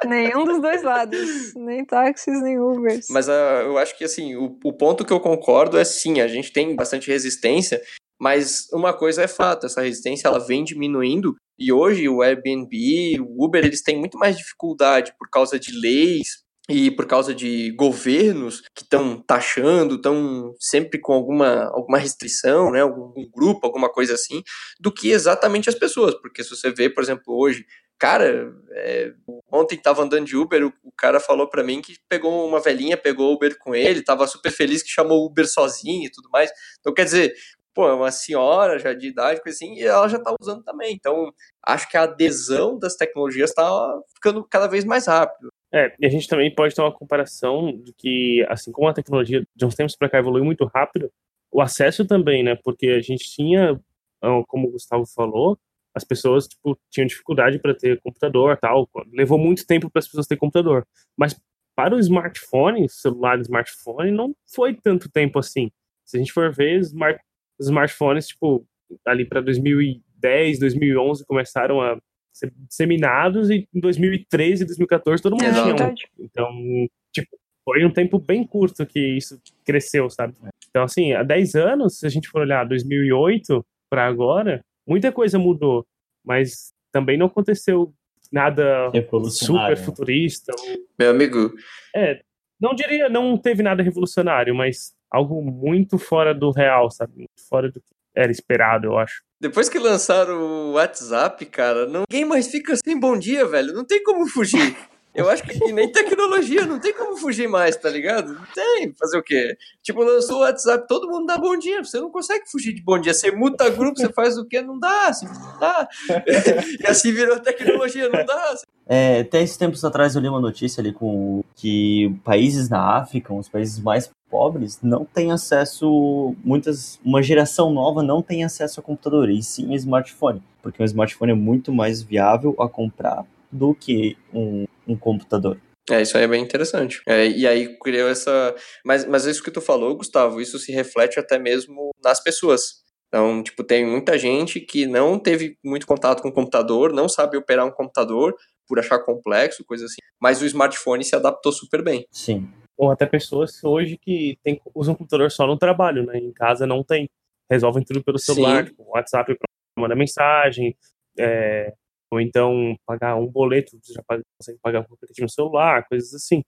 Nenhum dos dois lados. Nem táxis, nem Ubers. Mas uh, eu acho que assim, o, o ponto que eu concordo é sim, a gente tem bastante resistência, mas uma coisa é fato, essa resistência ela vem diminuindo e hoje o Airbnb, o Uber, eles têm muito mais dificuldade por causa de leis, e por causa de governos que estão taxando, estão sempre com alguma, alguma restrição, né, algum grupo, alguma coisa assim, do que exatamente as pessoas. Porque se você vê, por exemplo, hoje, cara, é, ontem estava andando de Uber, o, o cara falou para mim que pegou uma velhinha, pegou Uber com ele, estava super feliz que chamou Uber sozinho e tudo mais. Então, quer dizer, pô, é uma senhora já de idade, coisa assim, e ela já está usando também. Então, acho que a adesão das tecnologias está ficando cada vez mais rápido. É, e a gente também pode ter uma comparação de que, assim como a tecnologia de uns tempos para cá evoluiu muito rápido, o acesso também, né? Porque a gente tinha, ah, como o Gustavo falou, as pessoas tipo, tinham dificuldade para ter computador tal. Levou muito tempo para as pessoas terem computador. Mas para o smartphone, celular smartphone, não foi tanto tempo assim. Se a gente for ver, smart, os smartphones, tipo, ali para 2010, 2011, começaram a ser disseminados e em 2013, 2014 todo mundo tinha um. Então, tipo, foi um tempo bem curto que isso cresceu, sabe? Então, assim, há 10 anos, se a gente for olhar 2008 para agora, muita coisa mudou, mas também não aconteceu nada super futurista. Meu amigo. É, não diria, não teve nada revolucionário, mas algo muito fora do real, sabe? Muito fora do que era esperado, eu acho. Depois que lançaram o WhatsApp, cara, ninguém mais fica sem bom dia, velho. Não tem como fugir. Eu acho que nem tecnologia, não tem como fugir mais, tá ligado? Não tem, fazer o quê? Tipo, lançou o WhatsApp, todo mundo dá bom dia, você não consegue fugir de bom dia. Você muta grupo, você faz o quê? Não dá, assim, não dá. e assim virou tecnologia, não dá. É, até esses tempos atrás eu li uma notícia ali com que países na África, os países mais pobres, não têm acesso, muitas, uma geração nova não tem acesso a computador, e sim a smartphone, porque um smartphone é muito mais viável a comprar do que um, um computador. É, isso aí é bem interessante. É, e aí criou essa. Mas, mas isso que tu falou, Gustavo, isso se reflete até mesmo nas pessoas. Então, tipo, tem muita gente que não teve muito contato com o computador, não sabe operar um computador por achar complexo, coisa assim. Mas o smartphone se adaptou super bem. Sim. Ou até pessoas hoje que tem, usam computador só no trabalho, né? Em casa não tem. Resolvem tudo pelo celular, tipo, WhatsApp para mandar mensagem, é, ou então pagar um boleto, você já consegue pagar um aplicativo no celular, coisas assim.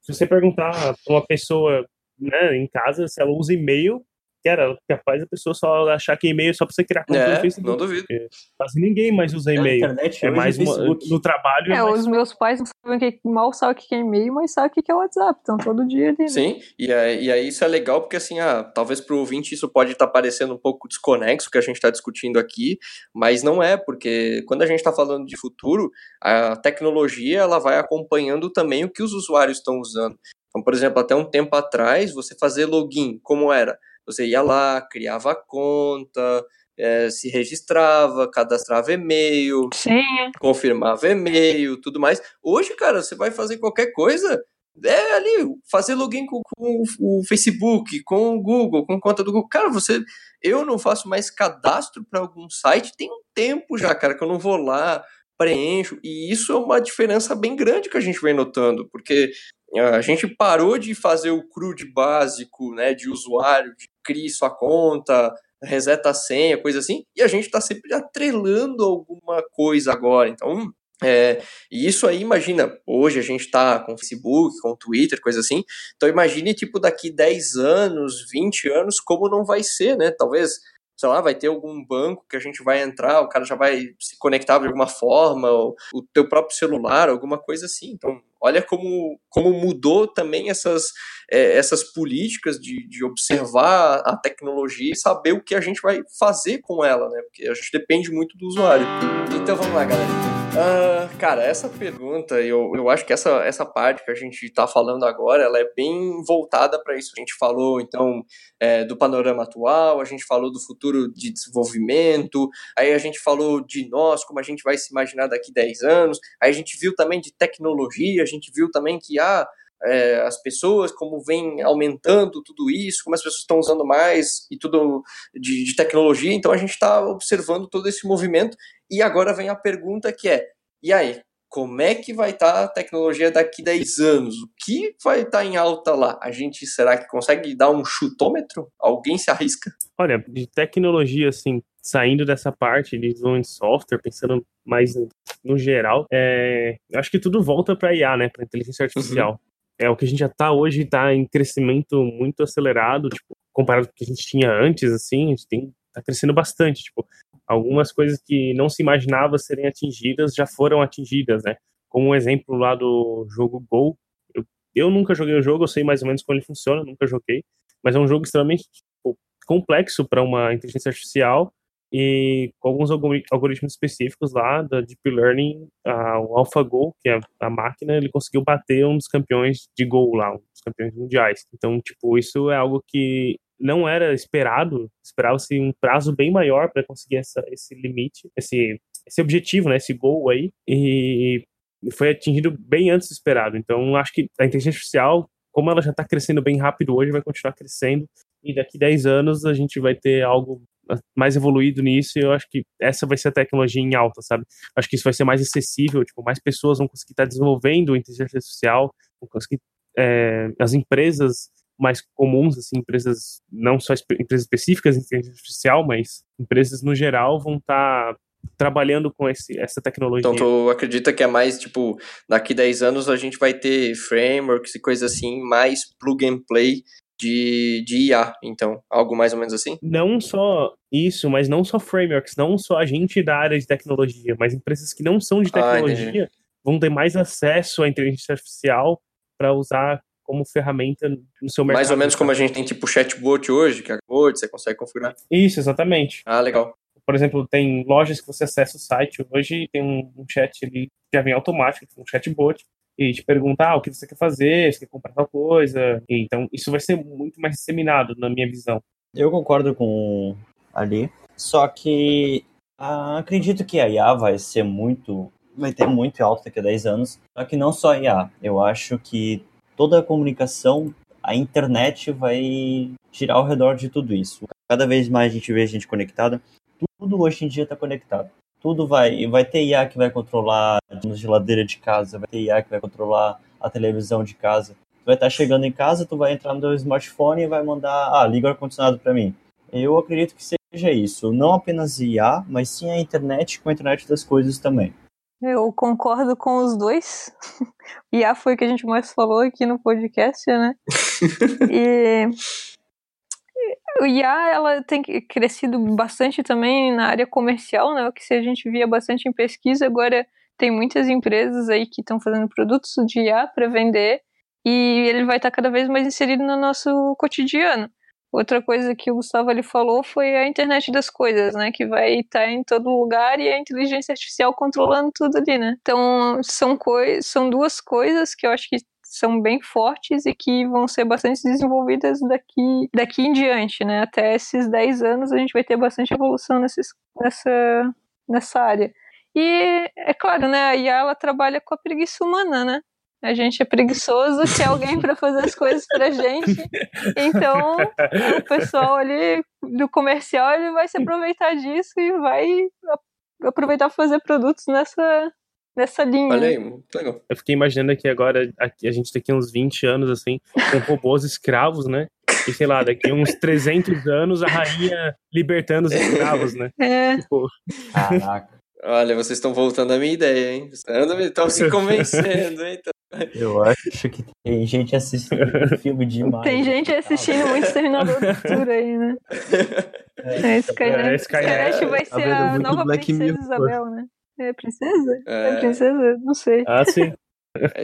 Se você perguntar para uma pessoa né, em casa se ela usa e-mail, Cara, capaz a pessoa só achar que e-mail é só pra você criar conta é, no Facebook. Não duvido. Quase ninguém mais usa e-mail. É, é mais uma, no trabalho. É, é os meus pais não sabem que mal sabem o que é e-mail, mas sabem o que é WhatsApp. Então todo dia ali. Né? Sim, e aí, e aí isso é legal porque assim, ah, talvez pro ouvinte isso pode estar tá parecendo um pouco desconexo que a gente está discutindo aqui, mas não é, porque quando a gente está falando de futuro, a tecnologia ela vai acompanhando também o que os usuários estão usando. Então, por exemplo, até um tempo atrás, você fazer login, como era? Você ia lá, criava a conta, é, se registrava, cadastrava e-mail, Sim. confirmava e-mail, tudo mais. Hoje, cara, você vai fazer qualquer coisa, é ali, fazer login com, com, o Facebook, com o Google, com conta do Google. Cara, você. Eu não faço mais cadastro para algum site tem um tempo já, cara, que eu não vou lá, preencho. E isso é uma diferença bem grande que a gente vem notando, porque a gente parou de fazer o CRUD básico, né, de usuário, de crie sua conta, reseta a senha, coisa assim, e a gente está sempre atrelando alguma coisa agora. Então, é, e isso aí, imagina, hoje a gente está com Facebook, com Twitter, coisa assim, então imagine, tipo, daqui 10 anos, 20 anos, como não vai ser, né? Talvez sei lá, vai ter algum banco que a gente vai entrar, o cara já vai se conectar de alguma forma, ou o teu próprio celular, alguma coisa assim. Então, olha como, como mudou também essas, é, essas políticas de, de observar a tecnologia e saber o que a gente vai fazer com ela, né? Porque a gente depende muito do usuário. Então vamos lá, galera. Uh, cara, essa pergunta, eu, eu acho que essa, essa parte que a gente está falando agora, ela é bem voltada para isso. A gente falou, então, é, do panorama atual, a gente falou do futuro de desenvolvimento, aí a gente falou de nós, como a gente vai se imaginar daqui 10 anos, aí a gente viu também de tecnologia, gente viu também que, ah, é, as pessoas, como vem aumentando tudo isso, como as pessoas estão usando mais e tudo de, de tecnologia, então a gente está observando todo esse movimento e agora vem a pergunta que é: e aí, como é que vai estar tá a tecnologia daqui 10 anos? O que vai estar tá em alta lá? A gente será que consegue dar um chutômetro? Alguém se arrisca? Olha, de tecnologia, assim, saindo dessa parte de desenvolvimento de software, pensando mais no geral, é, acho que tudo volta para IA, né, para inteligência artificial. Uhum. É o que a gente já está hoje, está em crescimento muito acelerado, tipo, comparado com o que a gente tinha antes, assim, a gente tem tá crescendo bastante, tipo, algumas coisas que não se imaginava serem atingidas já foram atingidas, né? Como um exemplo lá do jogo Go. Eu, eu nunca joguei o jogo, eu sei mais ou menos como ele funciona, nunca joguei, mas é um jogo extremamente tipo, complexo para uma inteligência artificial e com alguns algoritmos específicos lá da Deep Learning, a, o AlphaGo, que é a máquina, ele conseguiu bater um dos campeões de Go lá, um dos campeões mundiais. Então, tipo, isso é algo que não era esperado, esperava-se um prazo bem maior para conseguir essa, esse limite, esse, esse objetivo, né, esse gol aí, e foi atingido bem antes do esperado. Então, acho que a inteligência artificial, como ela já está crescendo bem rápido hoje, vai continuar crescendo, e daqui 10 anos a gente vai ter algo mais evoluído nisso, e eu acho que essa vai ser a tecnologia em alta, sabe? Acho que isso vai ser mais acessível, tipo, mais pessoas vão conseguir estar tá desenvolvendo inteligência artificial, vão conseguir, é, as empresas mais comuns, assim, empresas, não só empresas específicas de inteligência artificial, mas empresas no geral vão estar tá trabalhando com esse, essa tecnologia. Então tu acredita que é mais, tipo, daqui 10 anos a gente vai ter frameworks e coisas assim, mais plug and play de, de IA, então, algo mais ou menos assim? Não só isso, mas não só frameworks, não só a gente da área de tecnologia, mas empresas que não são de ah, tecnologia, ah, vão ter mais acesso à inteligência artificial para usar como ferramenta no seu mercado. Mais ou menos como a gente tem tipo chatbot hoje, que é Word, você consegue configurar. Isso, exatamente. Ah, legal. Por exemplo, tem lojas que você acessa o site hoje tem um, um chat ali que já vem automático, um chatbot, e te pergunta ah, o que você quer fazer, você quer comprar tal coisa. Então, isso vai ser muito mais disseminado, na minha visão. Eu concordo com ali, só que ah, acredito que a IA vai ser muito, vai ter muito alto daqui a 10 anos, só que não só a IA, eu acho que toda a comunicação, a internet vai girar ao redor de tudo isso. Cada vez mais a gente vê a gente conectada, tudo hoje em dia está conectado. Tudo vai, vai ter IA que vai controlar a geladeira de casa, vai ter IA que vai controlar a televisão de casa. Tu vai estar tá chegando em casa, tu vai entrar no teu smartphone e vai mandar, ah, liga o ar-condicionado para mim. Eu acredito que seja isso, não apenas IA, mas sim a internet com a internet das coisas também. Eu concordo com os dois. IA foi o que a gente mais falou aqui no podcast, né? e o IA ela tem crescido bastante também na área comercial, né? O que a gente via bastante em pesquisa, agora tem muitas empresas aí que estão fazendo produtos de IA para vender e ele vai estar cada vez mais inserido no nosso cotidiano. Outra coisa que o Gustavo ali falou foi a internet das coisas, né? Que vai estar em todo lugar e a inteligência artificial controlando tudo ali, né? Então, são, são duas coisas que eu acho que são bem fortes e que vão ser bastante desenvolvidas daqui, daqui em diante, né? Até esses 10 anos a gente vai ter bastante evolução nesses, nessa, nessa área. E é claro, né? A IA ela trabalha com a preguiça humana, né? A gente é preguiçoso, quer alguém para fazer as coisas pra gente. Então, o pessoal ali do comercial ele vai se aproveitar disso e vai aproveitar para fazer produtos nessa, nessa linha. Olha aí, muito legal. Eu fiquei imaginando que agora a gente daqui uns 20 anos, assim, com robôs escravos, né? E sei lá, daqui uns 300 anos a rainha libertando os escravos, né? É. Tipo... Caraca. Olha, vocês estão voltando à minha ideia, hein? Estão se convencendo, hein? Eu acho que tem gente assistindo filme demais. Tem gente assistindo muito Exterminador do Futuro aí, né? É, é Skynet. É, Skynet vai ser a nova Black princesa Mirror. Isabel, né? É princesa? É, é princesa? Não sei. Ah, sim. É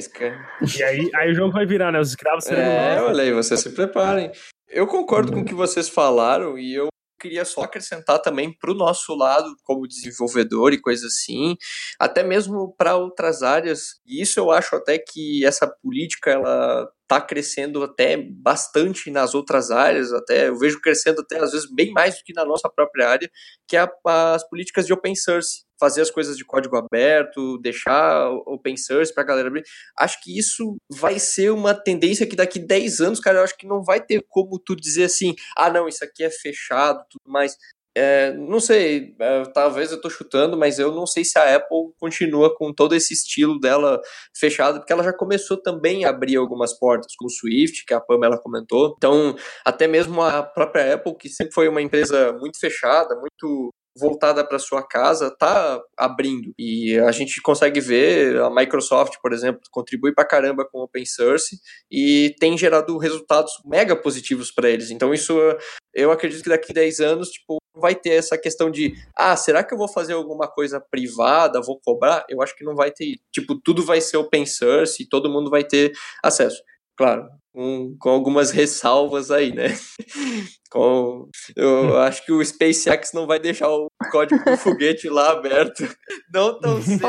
e aí, aí o jogo vai virar, né? Os escravos serão. É, olha aí, vocês se preparem. Eu concordo com o que vocês falaram e eu queria só acrescentar também para o nosso lado, como desenvolvedor e coisa assim, até mesmo para outras áreas. E isso eu acho até que essa política ela está crescendo até bastante nas outras áreas, até eu vejo crescendo até às vezes bem mais do que na nossa própria área, que é as políticas de open source, fazer as coisas de código aberto, deixar open source para a galera abrir. Acho que isso vai ser uma tendência que daqui 10 anos, cara, eu acho que não vai ter como tu dizer assim, ah, não, isso aqui é fechado, tudo mais. É, não sei, é, talvez eu tô chutando, mas eu não sei se a Apple continua com todo esse estilo dela fechado, porque ela já começou também a abrir algumas portas, como o Swift, que a Pamela comentou. Então, até mesmo a própria Apple, que sempre foi uma empresa muito fechada, muito voltada para sua casa está abrindo e a gente consegue ver a Microsoft, por exemplo, contribui para caramba com open source e tem gerado resultados mega positivos para eles. Então isso eu acredito que daqui a 10 anos, tipo, vai ter essa questão de, ah, será que eu vou fazer alguma coisa privada, vou cobrar? Eu acho que não vai ter, tipo, tudo vai ser open source e todo mundo vai ter acesso. Claro, com, com algumas ressalvas aí, né? com, eu acho que o SpaceX não vai deixar o código do foguete lá aberto, não tão cedo.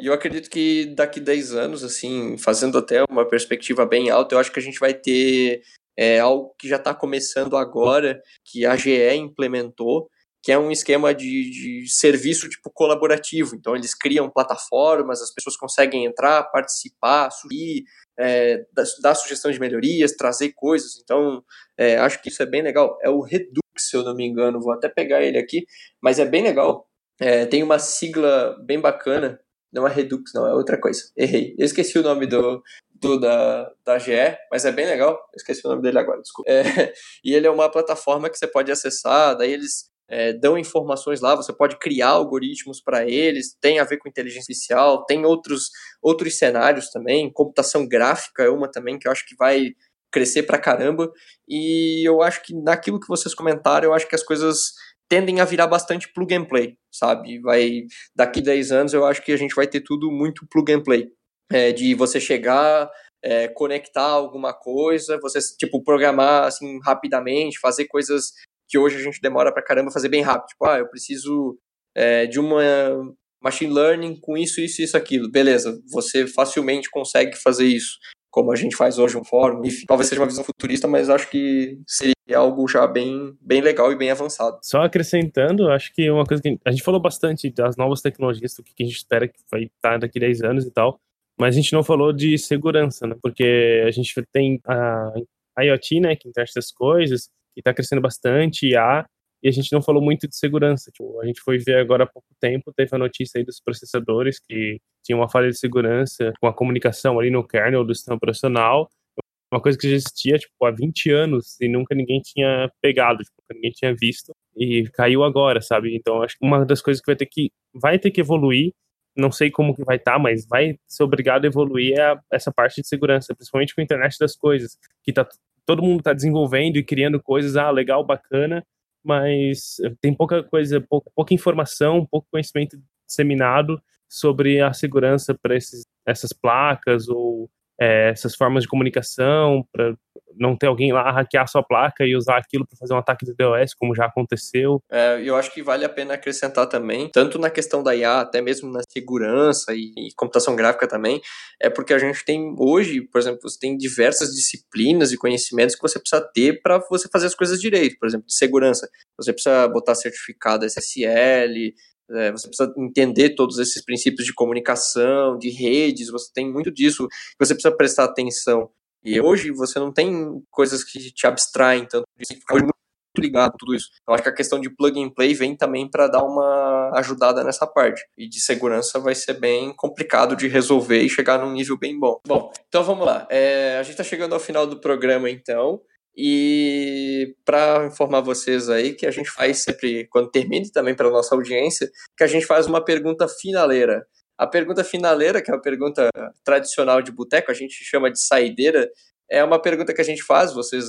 E eu acredito que daqui 10 anos, assim, fazendo até uma perspectiva bem alta, eu acho que a gente vai ter é, algo que já está começando agora, que a GE implementou, que é um esquema de, de, serviço tipo colaborativo. Então eles criam plataformas, as pessoas conseguem entrar, participar, subir, é, dar, dar, sugestão de melhorias, trazer coisas. Então é, acho que isso é bem legal. É o Redux, se eu não me engano, vou até pegar ele aqui, mas é bem legal. É, tem uma sigla bem bacana. Não é Redux, não, é outra coisa. Errei. Eu esqueci o nome do, do da, da GE, mas é bem legal. Esqueci o nome dele agora, desculpa. É, e ele é uma plataforma que você pode acessar, daí eles é, dão informações lá, você pode criar algoritmos para eles, tem a ver com inteligência artificial, tem outros, outros cenários também, computação gráfica é uma também que eu acho que vai crescer pra caramba, e eu acho que naquilo que vocês comentaram, eu acho que as coisas tendem a virar bastante plug and play, sabe? Vai daqui 10 anos eu acho que a gente vai ter tudo muito plug and play. É, de você chegar, é, conectar alguma coisa, você tipo programar assim rapidamente, fazer coisas que hoje a gente demora pra caramba fazer bem rápido. Tipo, ah, eu preciso é, de uma machine learning com isso, isso, isso, aquilo. Beleza, você facilmente consegue fazer isso como a gente faz hoje um fórum. Enfim, talvez seja uma visão futurista, mas acho que seria algo já bem, bem legal e bem avançado. Só acrescentando, acho que uma coisa que a gente falou bastante das novas tecnologias, do que a gente espera que vai estar daqui a 10 anos e tal, mas a gente não falou de segurança, né? Porque a gente tem a IoT, né, que interessa as coisas, que está crescendo bastante, e a e a gente não falou muito de segurança. Tipo, a gente foi ver agora há pouco tempo, teve a notícia aí dos processadores que tinha uma falha de segurança com a comunicação ali no kernel do sistema operacional, uma coisa que já existia tipo há 20 anos e nunca ninguém tinha pegado, tipo, nunca ninguém tinha visto e caiu agora, sabe? Então acho que uma das coisas que vai ter que vai ter que evoluir, não sei como que vai estar, tá, mas vai ser obrigado a evoluir a, essa parte de segurança, principalmente com a internet das coisas, que tá todo mundo está desenvolvendo e criando coisas, ah, legal, bacana, mas tem pouca coisa, pouca, pouca informação, pouco conhecimento disseminado sobre a segurança para essas placas ou é, essas formas de comunicação, para não ter alguém lá hackear sua placa e usar aquilo para fazer um ataque de DOS, como já aconteceu. É, eu acho que vale a pena acrescentar também, tanto na questão da IA, até mesmo na segurança e, e computação gráfica também, é porque a gente tem hoje, por exemplo, você tem diversas disciplinas e conhecimentos que você precisa ter para você fazer as coisas direito, por exemplo, de segurança. Você precisa botar certificado SSL, é, você precisa entender todos esses princípios de comunicação, de redes, você tem muito disso que você precisa prestar atenção. E hoje você não tem coisas que te abstraem tanto disso, fica muito ligado tudo isso. Eu acho que a questão de plug and play vem também para dar uma ajudada nessa parte. E de segurança vai ser bem complicado de resolver e chegar num nível bem bom. Bom, então vamos lá. É, a gente está chegando ao final do programa, então. E para informar vocês aí que a gente faz sempre, quando termine também para nossa audiência, que a gente faz uma pergunta finaleira. A pergunta finaleira, que é a pergunta tradicional de boteco, a gente chama de saideira, é uma pergunta que a gente faz, vocês,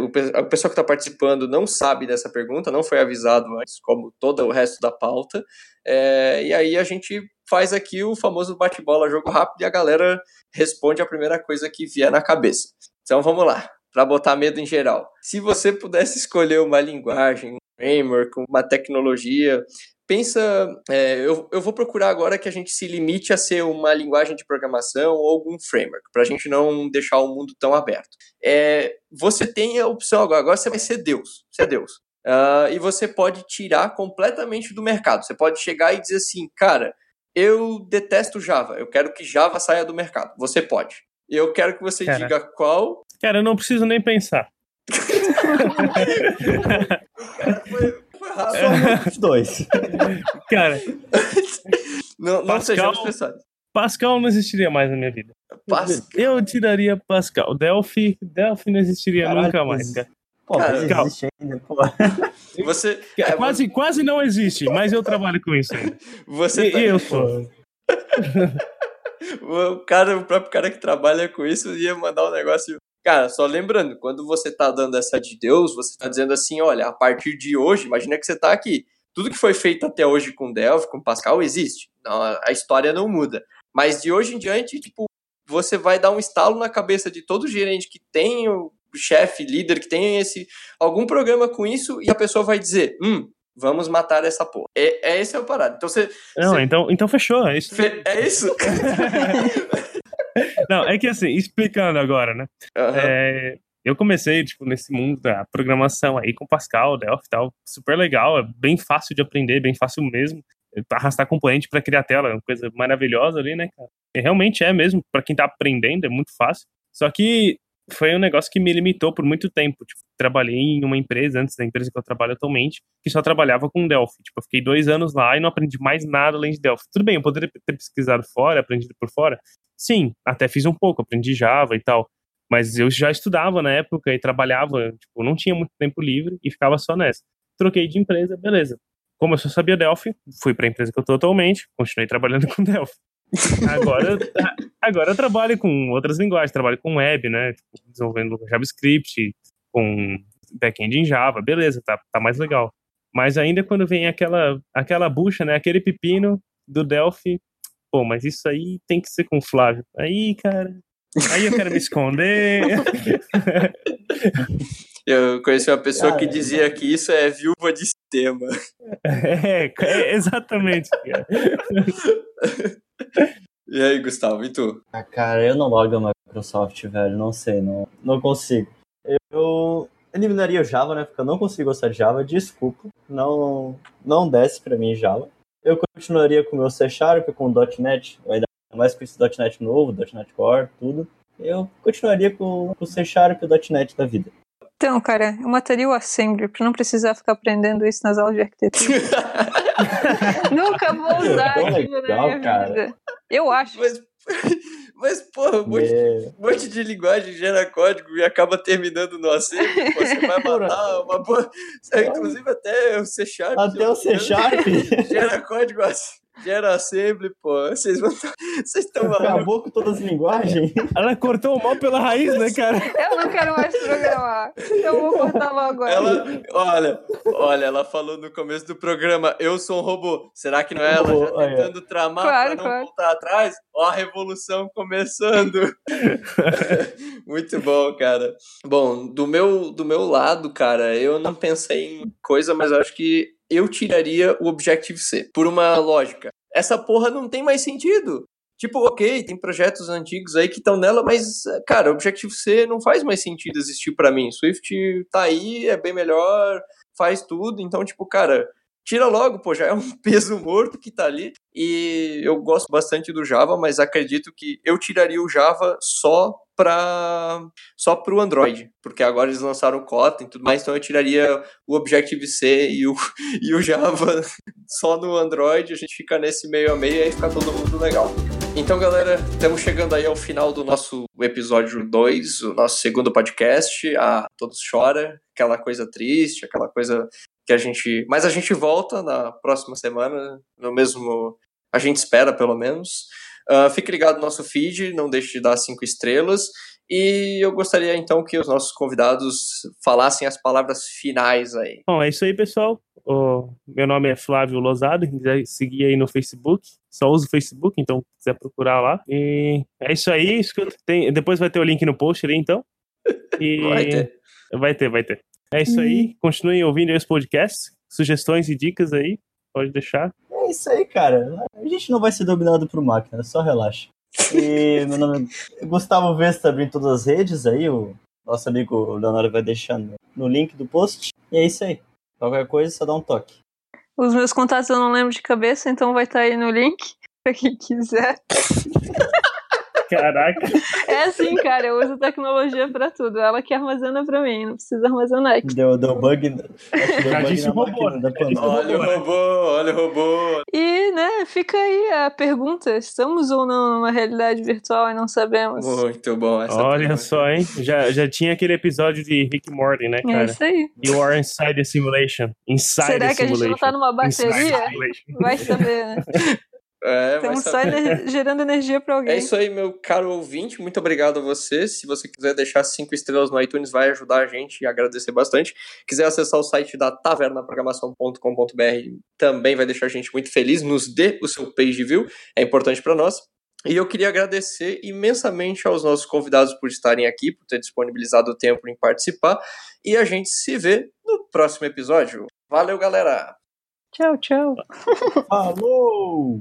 o pessoal que está participando não sabe dessa pergunta, não foi avisado antes, como todo o resto da pauta, é, e aí a gente faz aqui o famoso bate-bola, jogo rápido, e a galera responde a primeira coisa que vier na cabeça. Então vamos lá para botar medo em geral. Se você pudesse escolher uma linguagem, um framework, uma tecnologia, pensa, é, eu, eu vou procurar agora que a gente se limite a ser uma linguagem de programação ou algum framework, para a gente não deixar o mundo tão aberto. É, você tem a opção agora, agora você vai ser Deus, você é Deus. Uh, e você pode tirar completamente do mercado. Você pode chegar e dizer assim, cara, eu detesto Java, eu quero que Java saia do mercado. Você pode. Eu quero que você diga qual Cara, eu não preciso nem pensar. foi, foi rápido. Os dois. Cara. Não, não Pascal, Pascal não existiria mais na minha vida. Pascal. Eu tiraria Pascal. Delphi, Delphi não existiria Caraca, nunca mais, cara. Pô, Pascal. existe ainda, pô. Você, é, quase, você... quase não existe, mas eu trabalho com isso ainda. Você e, tá... eu sou. o cara, o próprio cara que trabalha com isso ia mandar um negócio Cara, só lembrando, quando você tá dando essa de Deus, você tá dizendo assim, olha, a partir de hoje, imagina que você tá aqui. Tudo que foi feito até hoje com Delphi, com Pascal, existe. Não, a história não muda. Mas de hoje em diante, tipo, você vai dar um estalo na cabeça de todo gerente que tem o chefe, líder, que tem esse algum programa com isso, e a pessoa vai dizer, hum, vamos matar essa porra. É, é esse é o parado. Então você. Não, você... então, então fechou. É isso. Fe... É isso? Não, é que assim, explicando agora, né? Uhum. É, eu comecei, tipo, nesse mundo da programação aí com Pascal, Delphi e tal. Super legal, é bem fácil de aprender, bem fácil mesmo. Arrastar componente para criar tela, é uma coisa maravilhosa ali, né, cara? E realmente é mesmo, para quem tá aprendendo, é muito fácil. Só que foi um negócio que me limitou por muito tempo. Tipo, trabalhei em uma empresa, antes da empresa que eu trabalho atualmente, que só trabalhava com Delphi. Tipo, eu fiquei dois anos lá e não aprendi mais nada além de Delphi. Tudo bem, eu poderia ter pesquisado fora, aprendido por fora, Sim, até fiz um pouco, aprendi Java e tal. Mas eu já estudava na época e trabalhava, tipo, não tinha muito tempo livre e ficava só nessa. Troquei de empresa, beleza. Como eu só sabia Delphi, fui para a empresa que eu estou atualmente, continuei trabalhando com Delphi. Agora, agora eu trabalho com outras linguagens, trabalho com web, né? Tipo, desenvolvendo JavaScript, com backend em Java, beleza, tá, tá mais legal. Mas ainda quando vem aquela, aquela bucha, né? Aquele pepino do Delphi, pô, mas isso aí tem que ser com o Flávio. Aí, cara, aí eu quero me esconder. Eu conheci uma pessoa cara, que dizia que isso é viúva de sistema. É, é exatamente. e aí, Gustavo, e tu? Ah, cara, eu não logo a Microsoft, velho. Não sei, não, não consigo. Eu eliminaria o Java, né? Porque eu não consigo gostar de Java. Desculpa. Não, não desce pra mim Java. Eu continuaria com o meu C Sharp, com o .NET, ainda mais com esse .NET novo, .NET Core, tudo. Eu continuaria com, com o C Sharp e o .NET da vida. Então, cara, eu mataria o Assembly pra não precisar ficar aprendendo isso nas aulas de arquitetura. Nunca vou usar aquilo legal, na minha cara. vida. Eu acho. Mas, mas porra, um monte, um monte, de linguagem gera código e acaba terminando no Assembly. Você vai matar uma boa... Inclusive até o C Sharp. Até o C Sharp. Gera código assim gera assembly, pô. Vocês vão. Vocês estão Acabou com todas as linguagens. Ela cortou o mal pela raiz, né, cara? Eu não quero mais programar. Eu vou cortar logo. Ela, olha, olha, ela falou no começo do programa: Eu sou um robô. Será que não é ela já tentando tramar claro, pra não claro. voltar atrás? Ó, a revolução começando. Muito bom, cara. Bom, do meu, do meu lado, cara, eu não pensei em coisa, mas eu acho que eu tiraria o Objective-C. Por uma lógica. Essa porra não tem mais sentido. Tipo, ok, tem projetos antigos aí que estão nela, mas, cara, Objective-C não faz mais sentido existir para mim. Swift tá aí, é bem melhor, faz tudo. Então, tipo, cara, tira logo, pô, já é um peso morto que tá ali. E eu gosto bastante do Java, mas acredito que eu tiraria o Java só para só para o Android, porque agora eles lançaram o Kotlin e tudo mais, então eu tiraria o Objective-C e o, e o Java só no Android, a gente fica nesse meio a meio e aí fica todo mundo legal. Então, galera, estamos chegando aí ao final do nosso episódio 2, o nosso segundo podcast, a Todos Chora, aquela coisa triste, aquela coisa que a gente... Mas a gente volta na próxima semana, no mesmo... A gente espera, pelo menos. Uh, fique ligado no nosso feed, não deixe de dar cinco estrelas. E eu gostaria então que os nossos convidados falassem as palavras finais aí. Bom, é isso aí, pessoal. O meu nome é Flávio Lozado, quem quiser seguir aí no Facebook, só uso o Facebook, então quiser procurar lá. E é isso aí, tem, depois vai ter o link no post ali, então. E vai ter. Vai ter, vai ter. É isso aí, uhum. continuem ouvindo esse podcast, sugestões e dicas aí, pode deixar. É isso aí, cara. A gente não vai ser dominado por máquina, só relaxa. E meu nome é Gustavo Vesta abrindo todas as redes aí, o nosso amigo Leonardo vai deixar no link do post. E é isso aí. Qualquer coisa, só dá um toque. Os meus contatos eu não lembro de cabeça, então vai estar aí no link pra quem quiser. Caraca. É assim, cara, eu uso tecnologia pra tudo. Ela que armazena pra mim, não precisa armazenar aqui. Deu, deu bug. Deu bug na robô, né? Olha o robô, olha o robô. E, né, fica aí a pergunta: estamos ou não numa realidade virtual e não sabemos? Muito bom essa Olha pergunta. só, hein? Já, já tinha aquele episódio de Rick Morty, né, cara? É isso aí. You are inside the simulation. Inside Será the que a gente não tá numa bateria? Vai saber, né? É, Estamos só ener gerando energia para alguém. É isso aí, meu caro ouvinte. Muito obrigado a você. Se você quiser deixar cinco estrelas no iTunes, vai ajudar a gente e agradecer bastante. Quiser acessar o site da tavernaprogramação.com.br, também vai deixar a gente muito feliz. Nos dê o seu page view, é importante para nós. E eu queria agradecer imensamente aos nossos convidados por estarem aqui, por ter disponibilizado o tempo em participar. E a gente se vê no próximo episódio. Valeu, galera! Tchau, tchau. Falou!